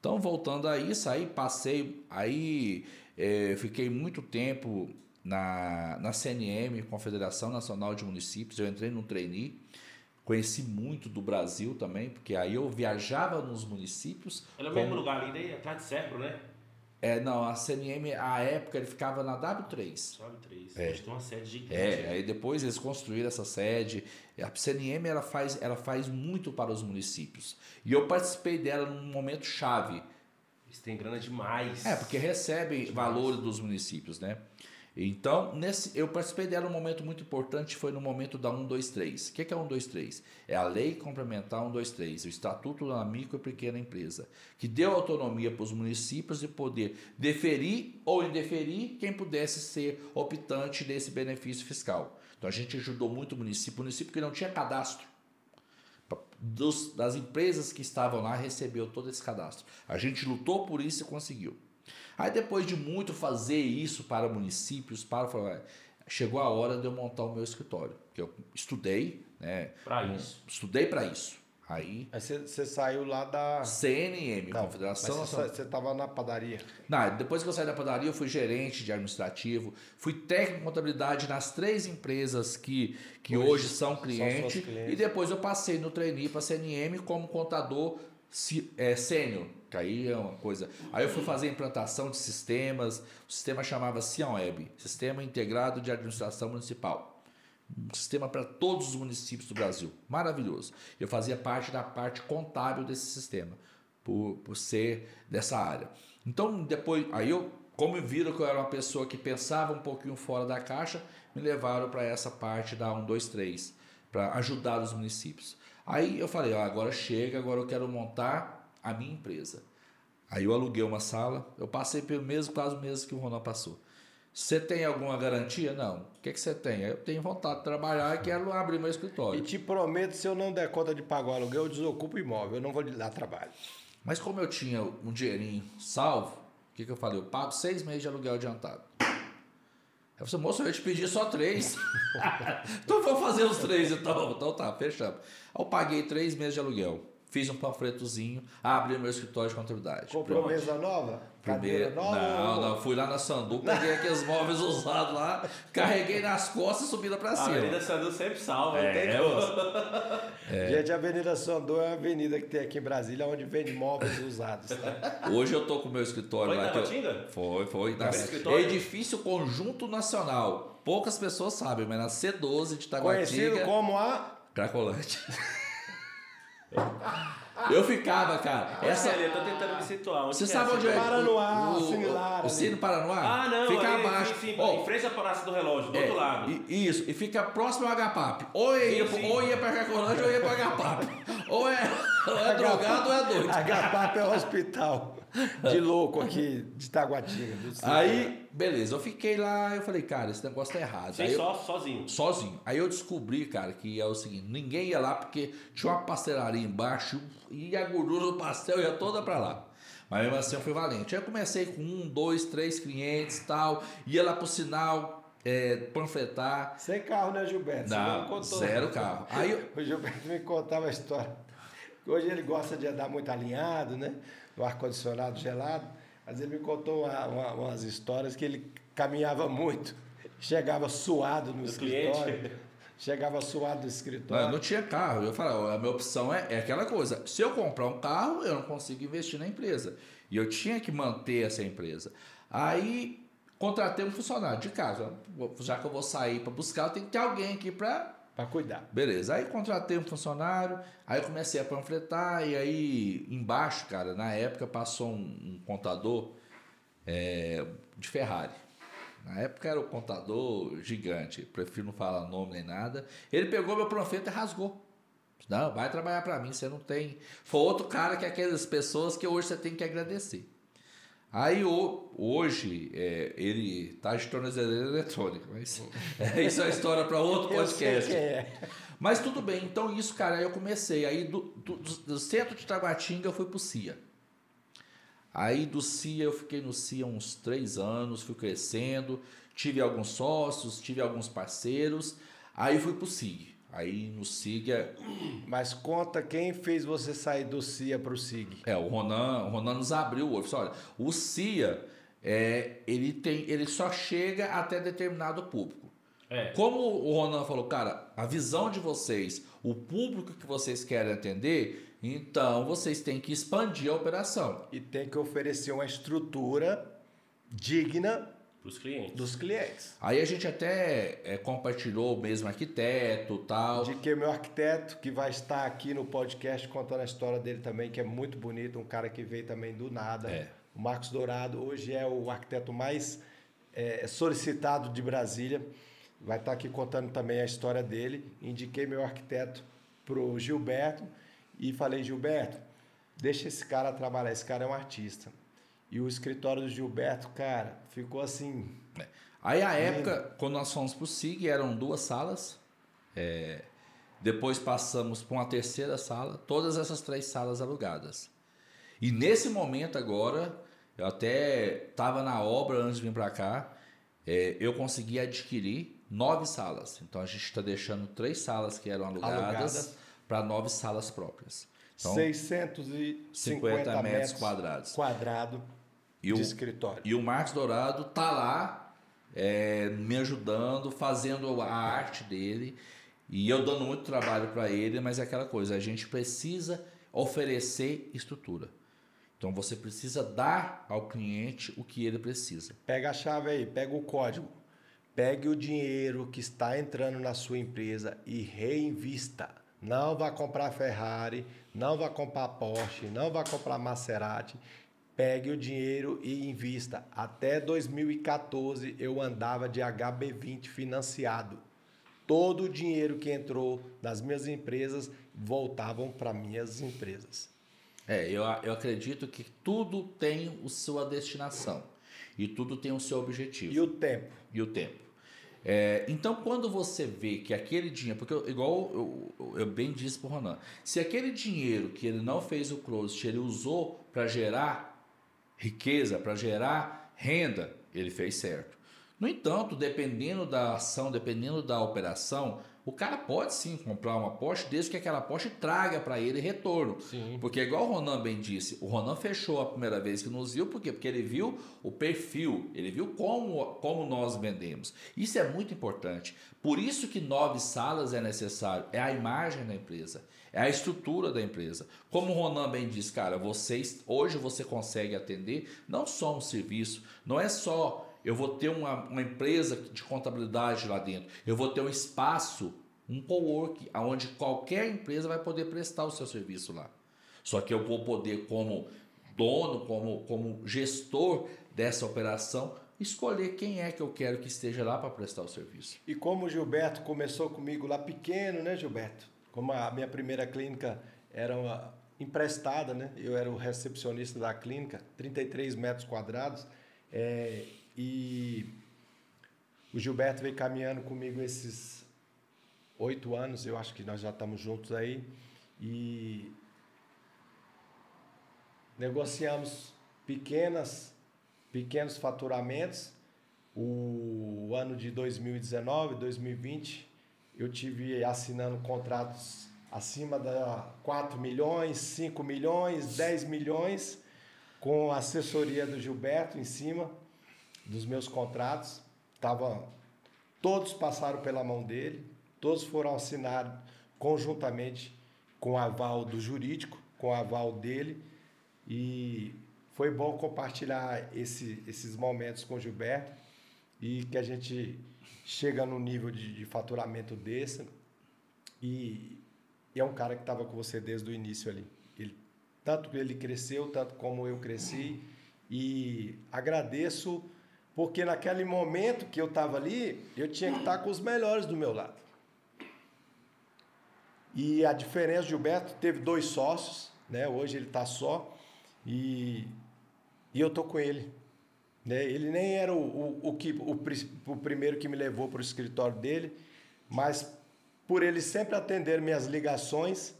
Então, voltando a isso, aí passei, aí eh, fiquei muito tempo na, na CNM, Confederação Nacional de Municípios, eu entrei no trainee, conheci muito do Brasil também, porque aí eu viajava nos municípios. Ela é o como- mesmo lugar ali, daí atrás de Serpro, né? É, não, a CNM, a época, ele ficava na W3. Sobe três. É. Hoje tem uma sede gigante. É, aí depois eles construíram essa sede. A CNM ela faz, ela faz muito para os municípios. E eu participei dela num momento chave. Eles têm grana demais. É, porque recebe valores dos municípios, né? Então, nesse, eu participei dela num momento muito importante, foi no momento da 123. O que é 123? É a Lei Complementar 123, o Estatuto da Micro e Pequena Empresa, que deu autonomia para os municípios de poder deferir ou indeferir quem pudesse ser optante desse benefício fiscal. Então, a gente ajudou muito o município, o município que não tinha cadastro dos- das empresas que estavam lá recebeu todo esse cadastro. A gente lutou por isso e conseguiu. Aí depois de muito fazer isso para municípios, para falar, chegou a hora de eu montar o meu escritório, que eu estudei, né? Pra isso. Estudei para isso. Aí você, saiu lá da. CNM, Não, Confederação Nacional. você estava na padaria. Não, depois que eu saí da padaria, eu fui gerente de administrativo, fui técnico de contabilidade nas três empresas que, que Hoje hoje, são são clientes. suas clientes. E depois eu passei no trainee para a CNM como contador é, sênior, aí é uma coisa. Aí eu fui fazer implantação de sistemas, o sistema chamava Cianweb, Sistema Integrado de Administração Municipal. Um sistema para todos os municípios do Brasil. Maravilhoso. Eu fazia parte da parte contábil desse sistema, por, por ser dessa área. Então, depois, aí eu, como viram que eu era uma pessoa que pensava um pouquinho fora da caixa, me levaram para essa parte da 123, para ajudar os municípios. Aí eu falei, ó, agora chega, agora eu quero montar a minha empresa. Aí eu aluguei uma sala, eu passei pelo mesmo quase mesmo que o Ronaldo passou. Você tem alguma garantia? Não. O que, que você tem? Eu tenho vontade de trabalhar e quero abrir meu escritório. E te prometo, se eu não der conta de pagar o aluguel, eu desocupo o imóvel, eu não vou lhe dar trabalho. Mas como eu tinha um dinheirinho salvo, o que, que eu falei? Eu pago seis meses de aluguel adiantado. Eu falei, moço, eu ia te pedir só três. então vou fazer os três então. Então tá, fechamos. Aí eu paguei três meses de aluguel. Fiz um panfletozinho, abri meu escritório de contabilidade. Comprou Pronto. mesa nova? Cadeira nova? Não, não. Fui lá na Sandu, peguei aqueles móveis usados lá, carreguei nas costas e subi lá pra cima. A Avenida Sandu sempre salva, é, é. Gente, a Avenida Sandu é uma avenida que tem aqui em Brasília, onde vende móveis usados. Tá? Hoje eu tô com o meu escritório foi lá. Foi na eu... Foi, foi. Na... Edifício Conjunto Nacional. Poucas pessoas sabem, mas na C12 de Taguatinga... Conhecido como a... Cracolante. Eu ficava, cara. Essa... eu tô tentando me situar. Onde Você sabe é? onde é? Paranoá, o, similar. O, o Cine Paranoá? Ah, não. Fica ali, abaixo. Sim, sim, oh, em frente à Palácio do Relógio, do é, outro lado. Isso, e fica próximo ao HPAP. Ou ia, sim, ou ia pra Cacolândia ou ia pra HPAP. ou é, ou é drogado ou é doido. HPAP é o hospital de louco aqui de Taguatinga. Aí, beleza, eu fiquei lá, eu falei, cara, esse negócio tá errado. Sim, aí só, eu, sozinho. Sozinho. Aí eu descobri, cara, que é o seguinte, ninguém ia lá porque tinha uma pastelaria embaixo e a gordura do pastel ia toda para lá. Mas mesmo assim eu fui valente. Aí eu comecei com um, dois, três clientes tal, ia lá pro sinal, é, panfletar. Sem carro, né, Gilberto? Não, não zero carro. Aí eu... O Gilberto me contava a história. Hoje ele gosta de andar muito alinhado, né? No ar-condicionado gelado. Mas ele me contou uma, uma, umas histórias que ele caminhava muito, chegava suado no, no escritório. Cliente. Chegava suado do escritório. Não, não tinha carro. Eu falava, a minha opção é, é aquela coisa. Se eu comprar um carro, eu não consigo investir na empresa. E eu tinha que manter essa empresa. Aí contratei um funcionário de casa. Já que eu vou sair para buscar, tem que ter alguém aqui para para cuidar. Beleza. Aí contratei um funcionário, aí comecei a panfletar, e aí embaixo, cara, na época passou um, um contador é, de Ferrari. Na época era o contador gigante, prefiro não falar nome nem nada. Ele pegou meu panfleto e rasgou. Não, vai trabalhar para mim, você não tem. Foi outro cara que é aquelas pessoas que hoje você tem que agradecer. Aí hoje é, ele está de tornozeleira eletrônica, mas é, isso é história para outro podcast. É. Mas tudo bem, então isso, cara, aí eu comecei. Aí do, do, do centro de Taguatinga eu fui pro CIA. Aí do CIA eu fiquei no CIA uns três anos, fui crescendo, tive alguns sócios, tive alguns parceiros, aí fui pro SIG. Aí no SIG é... Mas conta quem fez você sair do CIA para o SIG. É, o Ronan, o Ronan nos abriu o olho. Olha, o CIA, é, ele, tem, ele só chega até determinado público. É. Como o Ronan falou, cara, a visão de vocês, o público que vocês querem atender, então vocês têm que expandir a operação. E tem que oferecer uma estrutura digna dos clientes. Dos clientes. Aí a gente até é, compartilhou o mesmo arquiteto tal. De que meu arquiteto, que vai estar aqui no podcast contando a história dele também, que é muito bonito, um cara que veio também do nada. É. O Marcos Dourado, hoje é o arquiteto mais é, solicitado de Brasília. Vai estar aqui contando também a história dele. Indiquei meu arquiteto pro Gilberto e falei, Gilberto, deixa esse cara trabalhar, esse cara é um artista. E o escritório do Gilberto, cara, ficou assim. É. Aí a época, quando nós fomos pro SIG, eram duas salas. É, depois passamos para uma terceira sala, todas essas três salas alugadas. E nesse momento agora, eu até estava na obra antes de vir para cá, é, eu consegui adquirir nove salas. Então a gente está deixando três salas que eram alugadas. alugadas para nove salas próprias. Então, 650 metros quadrados. Quadrado e de o, escritório. E o Marcos Dourado tá lá é, me ajudando, fazendo a arte dele. E eu dando muito trabalho para ele, mas é aquela coisa, a gente precisa oferecer estrutura. Então você precisa dar ao cliente o que ele precisa. Pega a chave aí, pega o código. Pegue o dinheiro que está entrando na sua empresa e reinvista. Não vá comprar Ferrari, não vá comprar Porsche, não vá comprar Maserati. Pegue o dinheiro e invista. Até 2014 eu andava de HB20 financiado. Todo o dinheiro que entrou nas minhas empresas voltavam para minhas empresas. É, eu, eu acredito que tudo tem a sua destinação e tudo tem o seu objetivo. E o tempo. E o tempo. É, então, quando você vê que aquele dinheiro, porque eu, igual eu, eu, bem disse para o Ronan, se aquele dinheiro que ele não fez o close, ele usou para gerar riqueza, para gerar renda, ele fez certo. No entanto, dependendo da ação, dependendo da operação, o cara pode sim comprar uma Porsche desde que aquela Porsche traga para ele retorno. Sim. Porque igual o Ronan bem disse, o Ronan fechou a primeira vez que nos viu, por quê? Porque ele viu o perfil, ele viu como, como nós vendemos. Isso é muito importante. Por isso que nove salas é necessário, é a imagem da empresa, é a estrutura da empresa. Como o Ronan bem disse, cara, vocês hoje você consegue atender não só um serviço, não é só eu vou ter uma, uma empresa de contabilidade lá dentro, eu vou ter um espaço, um co-work, onde qualquer empresa vai poder prestar o seu serviço lá. Só que eu vou poder, como dono, como, como gestor dessa operação, escolher quem é que eu quero que esteja lá para prestar o serviço. E como o Gilberto começou comigo lá pequeno, né, Gilberto? Como a minha primeira clínica era emprestada, né? Eu era o recepcionista da clínica, 33 metros quadrados. É, e o Gilberto veio caminhando comigo esses oito anos, eu acho que nós já estamos juntos aí. E negociamos pequenas, pequenos faturamentos. O ano de 2019, 2020, eu tive assinando contratos acima da 4 milhões, 5 milhões, 10 milhões, com a assessoria do Gilberto em cima dos meus contratos, tava, todos passaram pela mão dele, todos foram assinados conjuntamente com o aval do jurídico, com o aval dele, e foi bom compartilhar esse, esses momentos com o Gilberto e que a gente chega no nível de, de faturamento desse e, e, é um cara que estava com você desde o início ali. Ele, tanto ele cresceu, tanto como eu cresci e agradeço porque naquele momento que eu estava ali, eu tinha que estar com os melhores do meu lado. E a diferença, Gilberto teve dois sócios, né? Hoje ele está só e, e eu tô com ele. Né? Ele nem era o, o, o, que, o, o primeiro que me levou para o escritório dele, mas por ele sempre atender minhas ligações,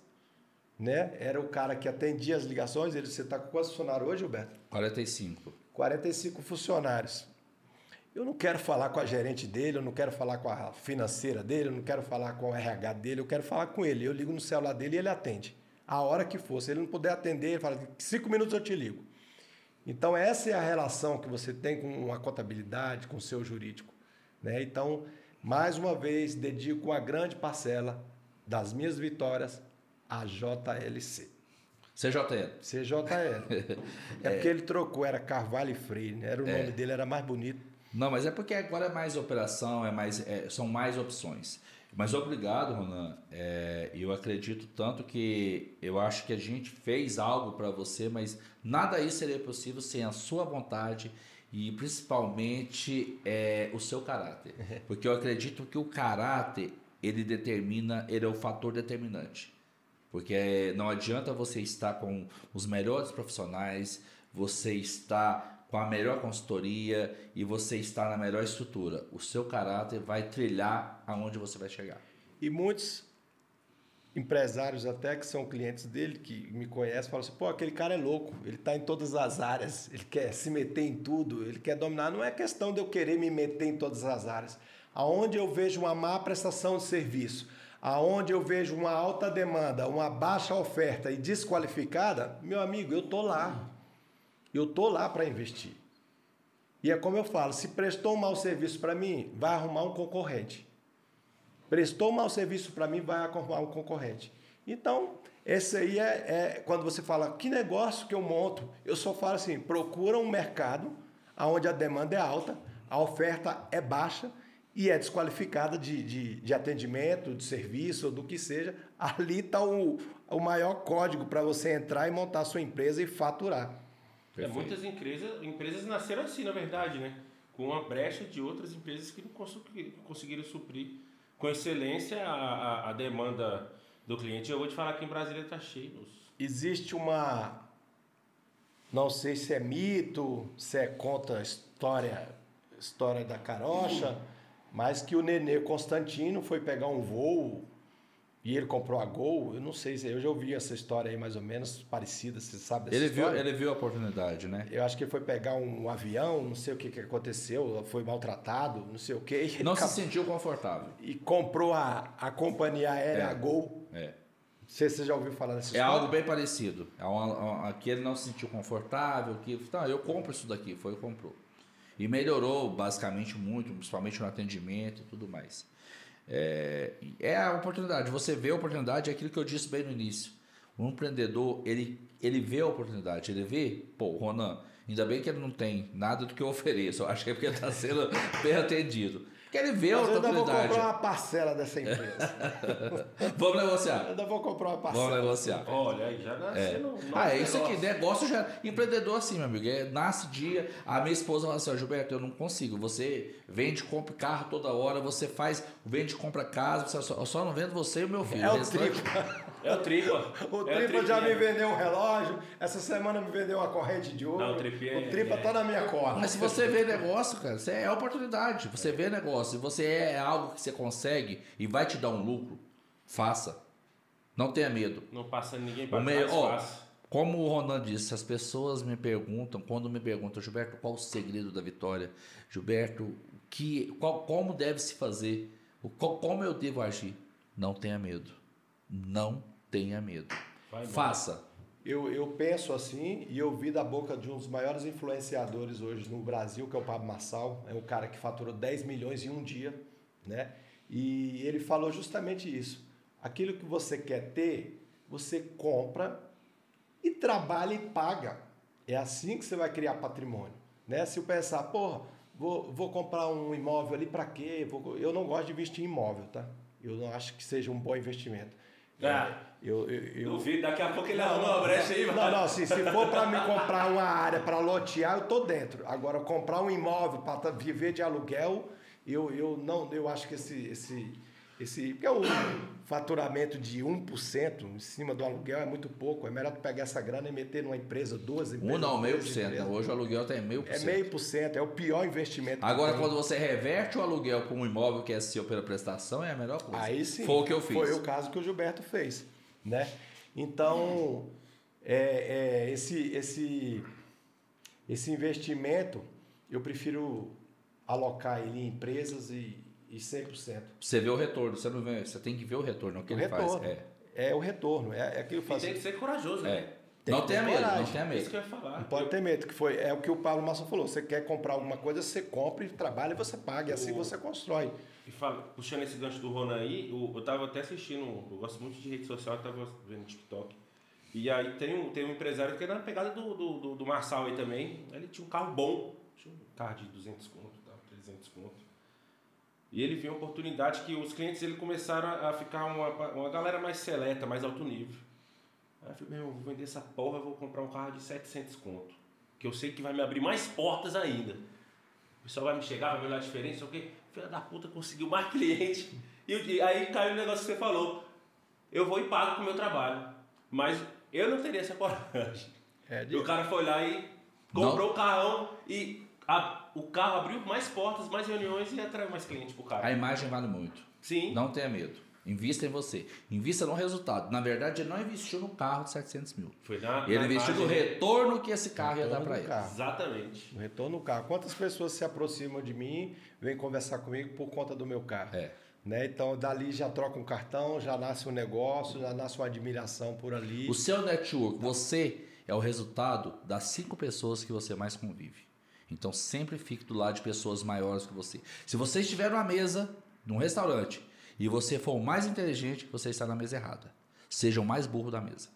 né? Era o cara que atendia as ligações. Ele, você está com quantos funcionários hoje, Gilberto? 45. 45 funcionários. Eu não quero falar com a gerente dele, eu não quero falar com a financeira dele, eu não quero falar com o RH dele, eu quero falar com ele. Eu ligo no celular dele e ele atende. A hora que for. Se ele não puder atender, ele fala: cinco minutos eu te ligo. Então, essa é a relação que você tem com a contabilidade, com o seu jurídico. Né? Então, mais uma vez, dedico uma grande parcela das minhas vitórias à JLC. CJL. CJL. é, porque ele trocou, era Carvalho e Freire, né? era o é. nome dele, era mais bonito. Não, mas é porque agora é mais operação, é mais, é, são mais opções. Mas obrigado, Ronan. É, eu acredito tanto que eu acho que a gente fez algo para você, mas nada isso seria possível sem a sua vontade e principalmente é, o seu caráter. Porque eu acredito que o caráter ele determina, ele é o fator determinante. Porque não adianta você estar com os melhores profissionais, você está com a melhor consultoria e você está na melhor estrutura. O seu caráter vai trilhar aonde você vai chegar. E muitos empresários até que são clientes dele, que me conhecem, falam assim, pô, aquele cara é louco, ele está em todas as áreas, ele quer se meter em tudo, ele quer dominar. Não é questão de eu querer me meter em todas as áreas. Aonde eu vejo uma má prestação de serviço, aonde eu vejo uma alta demanda, uma baixa oferta e desqualificada, meu amigo, eu tô lá. Eu tô lá para investir. E é como eu falo, se prestou um mau serviço para mim, vai arrumar um concorrente. Prestou um mau serviço para mim, vai arrumar um concorrente. Então, Esse aí é, é quando você fala, que negócio que eu monto? Eu só falo assim, procura um mercado onde a demanda é alta, a oferta é baixa e é desqualificada de, de, de atendimento, de serviço, ou do que seja. Ali está o, o maior código para você entrar e montar sua empresa e faturar. É, muitas empresas, empresas nasceram assim, na verdade, né? Com uma brecha de outras empresas que não conseguiram suprir com excelência a, a, a demanda do cliente. Eu vou te falar que em Brasília está cheio. Existe uma. Não sei se é mito, se é conta história, história da carocha, mas que o Nenê Constantino foi pegar um voo e ele comprou a Gol. Eu não sei se eu já ouvi essa história aí mais ou menos parecida, você sabe dessa ele história? Viu, ele viu a oportunidade, né? Eu acho que ele foi pegar um, avião, não sei o que, que aconteceu, foi maltratado, não sei o que. Não se sentiu confortável. E comprou a, a companhia aérea, é. a Gol. É. Você, você já ouviu falar dessa é história? É algo bem parecido. É uma, aqui ele não se sentiu confortável, que tá, eu compro isso daqui, foi e comprou. E melhorou basicamente muito, principalmente no atendimento e tudo mais. É, é a oportunidade. Você vê a oportunidade, é aquilo que eu disse bem no início. O empreendedor, ele, ele vê a oportunidade, ele vê, pô, Ronan, ainda bem que ele não tem nada do que eu ofereço, eu acho que é porque está sendo bem atendido. Porque ele vê a oportunidade. Eu ainda vou comprar uma parcela dessa empresa. Vamos negociar. Eu ainda vou comprar uma parcela. Vamos negociar. Olha, aí já nasce é. no, Ah, é isso aqui, negócio já. Empreendedor assim, meu amigo. É, nasce dia. A minha esposa fala assim: Gilberto, eu não consigo. Você vende, compra carro toda hora, você faz, vende, compra casa. Você só, eu só não vendo você e o meu filho. É o, o É o Tripa. o é Tripa já me vendeu um relógio. Essa semana me vendeu uma corrente de ouro. Não, o, tripa o Tripa é, tá na minha cola. Mas se você vê negócio, cara, você é oportunidade. Você vê negócio se você é algo que você consegue e vai te dar um lucro, faça. Não tenha medo. Não passa ninguém para trás, oh, Como o Ronan disse, as pessoas me perguntam, quando me perguntam, Gilberto, qual o segredo da vitória? Gilberto, que, qual, como deve se fazer? Qual, como eu devo agir? Não tenha medo. Não tenha medo. Faça. Eu, eu penso assim e eu vi da boca de um dos maiores influenciadores hoje no Brasil, que é o Pablo Massal. É um cara que faturou 10 milhões em um dia, né? E ele falou justamente isso. Aquilo que você quer ter, você compra e trabalha e paga. É assim que você vai criar patrimônio, né? Se eu pensar, porra, vou, vou comprar um imóvel ali para quê? Vou, eu não gosto de investir em imóvel, tá? Eu não acho que seja um bom investimento. É. Eu, eu, eu... Duvido, daqui a pouco ele arruma uma brecha aí, mano. Não, não, se, se for para me comprar uma área para lotear, eu tô dentro. Agora, comprar um imóvel para viver de aluguel, eu, eu não, eu acho que esse, esse, esse. Porque o faturamento de 1% em cima do aluguel é muito pouco. É melhor tu pegar essa grana e meter numa empresa, duas empresas. Um não, meio por cento. Né? Hoje o aluguel está em meio por cento. É meio por cento, é o pior investimento. Agora, quando você reverte o aluguel para um imóvel que é seu pela prestação, é a melhor coisa. Aí sim. Foi o que eu fiz. Foi o caso que o Gilberto fez. Né? Então, é, é, esse, esse, esse investimento, eu prefiro alocar ele em empresas e, e 100%. Você vê o retorno, você não vê, você tem que ver o retorno, o que o ele retorno. faz. É. é o retorno, é, é aquilo que faz. tem que ser corajoso, né? É. Tem não tenha medo, não tenha medo. Isso que eu ia falar. Não pode ter medo, que foi, é o que o Paulo Massa falou. Você quer comprar alguma coisa, você compra e trabalha e você paga, e assim você constrói. E fala, puxando esse gancho do Ronan aí, eu, eu tava até assistindo, eu gosto muito de rede social, eu tava vendo TikTok. E aí tem um, tem um empresário que era na pegada do, do, do, do Marçal aí também. Ele tinha um carro bom, tinha um carro de 200 conto, 300 conto. E ele viu a oportunidade que os clientes ele começaram a ficar uma, uma galera mais seleta, mais alto nível. Aí eu falei, meu, vou vender essa porra, vou comprar um carro de 700 conto. Que eu sei que vai me abrir mais portas ainda. O pessoal vai me chegar, vai me olhar a diferença, o quê? Filha da puta, conseguiu mais cliente. E, aí caiu o negócio que você falou. Eu vou e pago com o meu trabalho. Mas eu não teria essa coragem. É. O cara foi lá e comprou o carrão e a, o carro abriu mais portas, mais reuniões e atraiu mais clientes pro cara. A imagem vale muito. Sim. Não tenha medo. Invista em você. Invista no resultado. Na verdade, ele não investiu no carro de 700 mil. Foi na, ele na investiu no retorno que esse carro ia dar para ele. Carro. Exatamente. No retorno no carro. Quantas pessoas se aproximam de mim, vêm conversar comigo por conta do meu carro? É. Né? Então, dali já troca um cartão, já nasce um negócio, já nasce uma admiração por ali. O seu network, você é o resultado das cinco pessoas que você mais convive. Então, sempre fique do lado de pessoas maiores que você. Se você estiver numa mesa, num restaurante, e você for o mais inteligente, você está na mesa errada. seja o mais burro da mesa.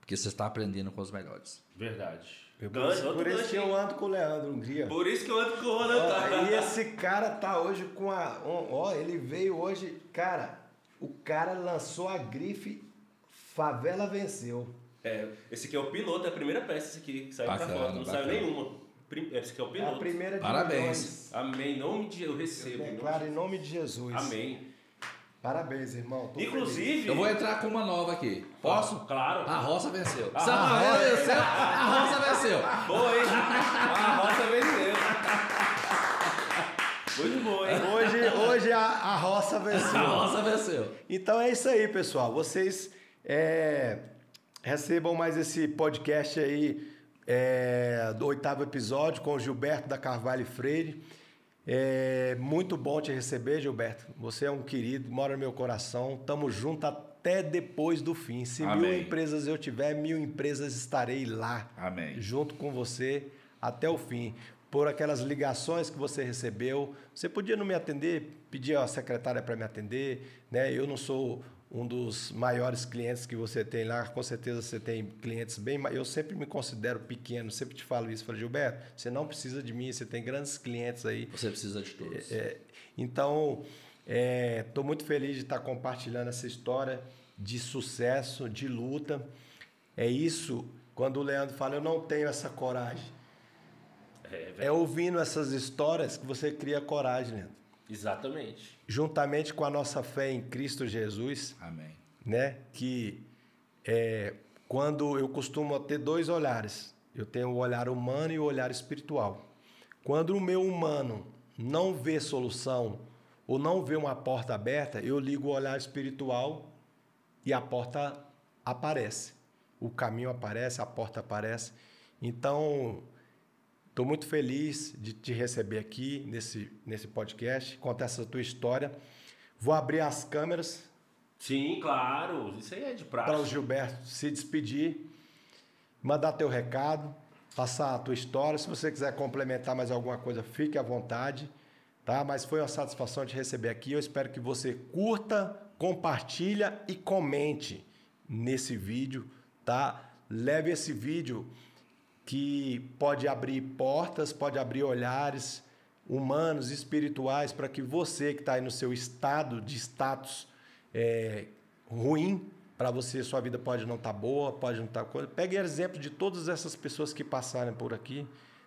Porque você está aprendendo com os melhores. Verdade. Eu, Gancho, por outro isso que eu ando com o Leandro Hungria. Por isso que eu ando com o Ó, tá. e esse cara tá hoje com a. Ó, ele veio hoje. Cara, o cara lançou a grife Favela Venceu. É, esse aqui é o piloto, é a primeira peça esse aqui, que saiu pra Bacana, foto, não saiu bacana. nenhuma. Esse aqui é o É a piloto. primeira de Parabéns. milhões. Amém, em nome de eu recebo. nome Declaro de- em nome de Jesus. Amém. Parabéns, irmão. Tô feliz. Inclusive. Eu vou entrar com uma nova aqui. Posso? Claro. A roça venceu. A Se a roça favela venceu, a roça venceu. Boa, hein? A roça venceu. Muito bom, hein? Hoje, hoje a, a roça A venceu. roça venceu. Então é isso aí, pessoal. Vocês é, recebam mais esse podcast aí é, do oitavo episódio com o Gilberto da Carvalho Freire. É muito bom te receber, Gilberto. Você é um querido, mora no meu coração. Tamo junto até depois do fim. Se mil Amém. empresas eu tiver, mil empresas estarei lá Amém. junto com você até o fim. Por aquelas ligações que você recebeu, você podia não me atender, pedir a secretária para me atender, né? Eu não sou um dos maiores clientes que você tem lá, com certeza você tem clientes bem, mas eu sempre me considero pequeno, sempre te falo isso, falei, Gilberto, você não precisa de mim, você tem grandes clientes aí. Você precisa de todos. É, então, estou muito feliz de estar compartilhando essa história de sucesso, de luta. É isso, quando o Leandro fala, eu não tenho essa coragem. É, velho. É ouvindo essas histórias que você cria coragem, Leandro. Exatamente. Juntamente com a nossa fé em Cristo Jesus, Amém. né? Que é, quando eu costumo ter dois olhares, eu tenho o olhar humano e o olhar espiritual. Quando o meu humano não vê solução ou não vê uma porta aberta, eu ligo o olhar espiritual e a porta aparece. O caminho aparece, a porta aparece. Então, estou muito feliz de te receber aqui nesse, nesse podcast, contar essa tua história. Vou abrir as câmeras Sim, claro. Isso aí é de praxe. para o Gilberto se despedir, mandar teu recado, passar a tua história. Se você quiser complementar mais alguma coisa, fique à vontade, tá? Mas foi uma satisfação te receber aqui. Eu espero que você curta, compartilha e comente nesse vídeo, tá? Leve esse vídeo que pode abrir portas, pode abrir olhares humanos, espirituais, para que você que está aí no seu estado de status é, ruim, para você sua vida pode não estar boa, pode não estar coisa. Pegue exemplo de todas essas pessoas que passaram por aqui.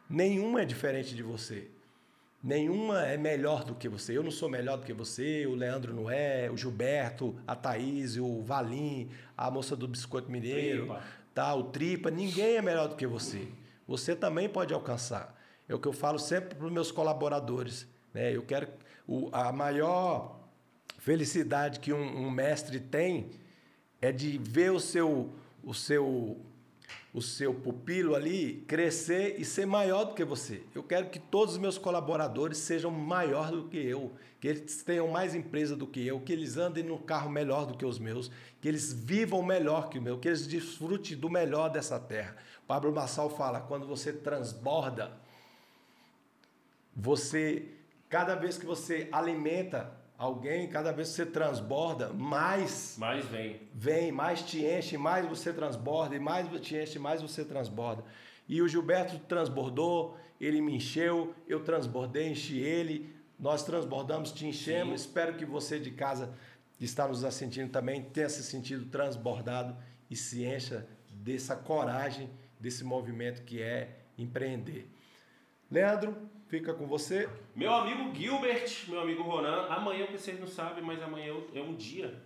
Nenhuma é diferente de você. Nenhuma é melhor do que você. Eu não sou melhor do que você, o Leandro não é, o Gilberto, a Thaís, o Valim, a moça do Biscoito Mineiro, Tripa. Tá, o Tripa. Ninguém é melhor do que você. Você também pode alcançar. É o que eu falo sempre para os meus colaboradores. Né? Eu quero o, a maior felicidade que um, um mestre tem é de ver o seu, o seu, o seu pupilo ali crescer e ser maior do que você. Eu quero que todos os meus colaboradores sejam maior do que eu, que eles tenham mais empresa do que eu, que eles andem no carro melhor do que os meus, que eles vivam melhor que o meu, que eles desfrutem do melhor dessa terra. Pablo Massal fala, quando você transborda, você, cada vez que você alimenta alguém, cada vez que você transborda, mais Mas vem. vem, mais te enche, mais você transborda, e mais te enche, mais você transborda. E o Gilberto transbordou, ele me encheu, eu transbordei, enchi ele, nós transbordamos, te enchemos. Sim. Espero que você de casa que está nos assistindo também tenha se sentido transbordado e se encha dessa coragem, desse movimento que é empreender. Leandro, fica com você. Meu amigo Gilbert, meu amigo Ronan, amanhã, vocês não sabem, mas amanhã é um dia.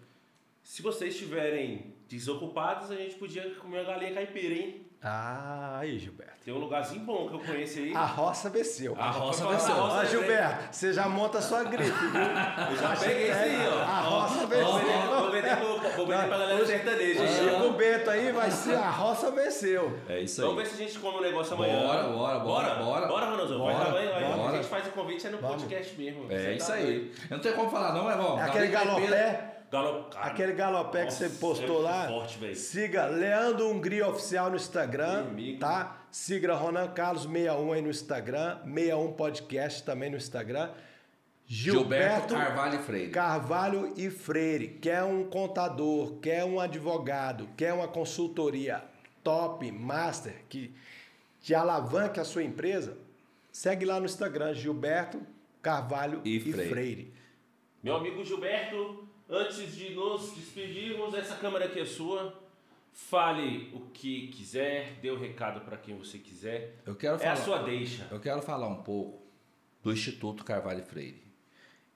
Se vocês estiverem desocupados, a gente podia comer uma galinha caipira, hein? Ah, aí, Gilberto. Tem um lugarzinho bom que eu conheço aí. A roça venceu. A roça Vou venceu. Ó, né, Gilberto, você já monta a sua grife, viu? Eu já peguei isso aí, ó. A roça Vou venceu. vou vender, pro- vou vender pra galera sertaneja. O? Chico Bento aí vai ser a roça venceu. É isso Vamos aí. ver se a gente come um negócio amanhã. Bora, bora, bora, bora. Bora, Ronaldinho. Vai Bora, bora. A gente faz o convite é no Vamos. podcast mesmo. É tá isso aí. doido. Eu não tenho como falar, não, irmão. É aquele galopé, Aquele galopé que você postou é lá. forte, velho. Siga Leandro Hungria Oficial no Instagram, Meu amigo. tá? Siga Ronan Carlos 61 aí no Instagram, 61 Podcast também no Instagram. Gilberto, Gilberto Carvalho e Freire. Carvalho e Freire. Quer um contador, quer um advogado, quer uma consultoria top, master, que te alavanque a sua empresa, segue lá no Instagram, Gilberto Carvalho e, e Freire. Freire. Meu amigo Gilberto, antes de nos despedirmos, essa câmera aqui é sua. Fale o que quiser, dê o um recado para quem você quiser. Eu quero falar, é a sua deixa. Eu quero falar um pouco do Instituto Carvalho Freire.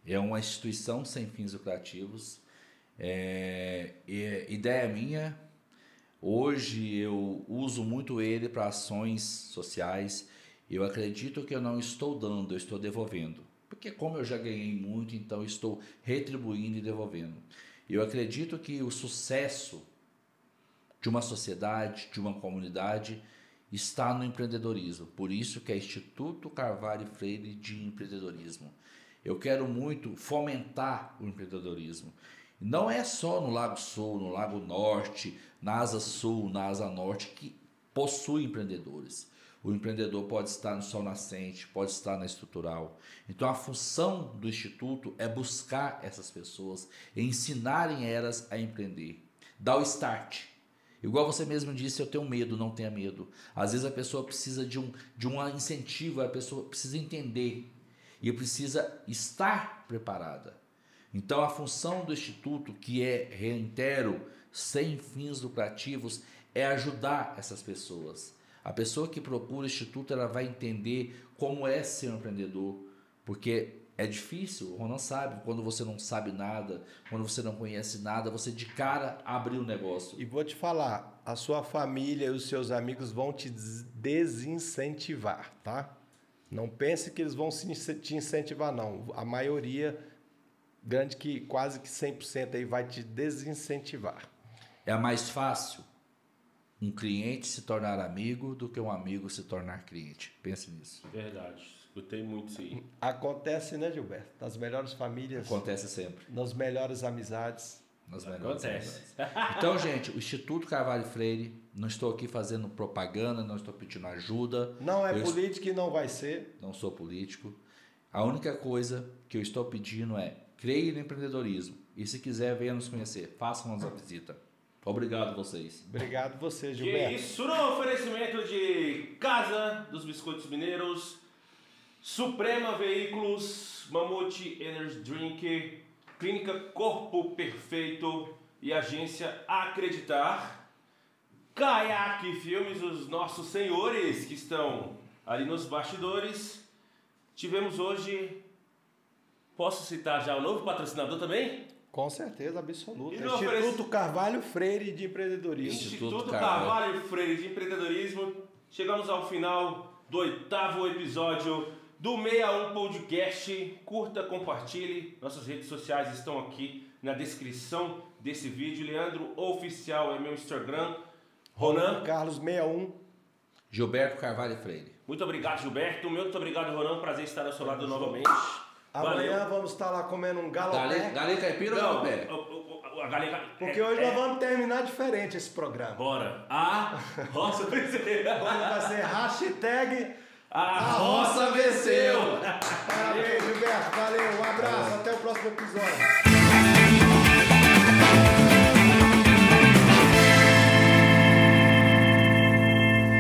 É uma instituição sem fins lucrativos. É, é, ideia minha. Hoje eu uso muito ele para ações sociais. Eu acredito que eu não estou dando, eu estou devolvendo. Porque como eu já ganhei muito, então estou retribuindo e devolvendo. Eu acredito que o sucesso de uma sociedade, de uma comunidade, está no empreendedorismo. Por isso que é Instituto Carvalho Freire de Empreendedorismo. Eu quero muito fomentar o empreendedorismo. Não é só no Lago Sul, no Lago Norte, na Asa Sul, na Asa Norte que possui empreendedores. O empreendedor pode estar no sol nascente, pode estar na estrutural. Então a função do instituto é buscar essas pessoas, ensinarem elas a empreender, dar o start. Igual você mesmo disse, eu tenho medo, não tenha medo. Às vezes a pessoa precisa de um, de um incentivo, a pessoa precisa entender e precisa estar preparada. Então a função do Instituto, que é, reitero, sem fins lucrativos, é ajudar essas pessoas. A pessoa que procura o Instituto ela vai entender como é ser um empreendedor, porque é difícil, o Ronan sabe, quando você não sabe nada, quando você não conhece nada, você de cara abre o um negócio. E vou te falar, a sua família e os seus amigos vão te desincentivar, tá? Não pense que eles vão te incentivar, não. A maioria, grande que quase que 100% aí, vai te desincentivar. É mais fácil um cliente se tornar amigo do que um amigo se tornar cliente. Pense nisso. Verdade. Escutei muito isso aí. Acontece, né, Gilberto? Nas melhores famílias. Acontece sempre. Nas melhores amizades. Nas melhores Acontece. amizades. Então, gente, o Instituto Carvalho Freire, não estou aqui fazendo propaganda, não estou pedindo ajuda. Não é eu político e não vai ser. Não sou político. A única coisa que eu estou pedindo é creia no empreendedorismo. E se quiser, venha nos conhecer. Façam-nos a visita. Obrigado vocês. Obrigado você, Gilberto. Que isso no oferecimento de Casa dos Biscoitos Mineiros, Suprema Veículos, Mamute Energy Drink, Clínica Corpo Perfeito e Agência Acreditar. Kayak Filmes, os nossos senhores que estão ali nos bastidores. Tivemos hoje, posso citar já o novo patrocinador também? Com certeza, absoluta. Instituto oferece... Carvalho Freire de Empreendedorismo. Instituto, Instituto Carvalho. Carvalho Freire de Empreendedorismo. Chegamos ao final do oitavo episódio do 61 Podcast. Curta, compartilhe. Nossas redes sociais estão aqui na descrição desse vídeo. Leandro Oficial é meu Instagram. Ronan. Carlos 61. Gilberto Carvalho Freire. Muito obrigado, Gilberto. Muito obrigado, Ronan. Prazer estar ao seu lado novamente. Amanhã Valeu. vamos estar lá comendo um galopé. Galinha caipira ou é A, a, galinha Porque é, hoje é. nós vamos terminar diferente esse programa. Bora. A roça venceu. Hoje vai ser hashtag... A, roça venceu! Parabéns, Gilberto. Valeu, um abraço. Até o próximo episódio.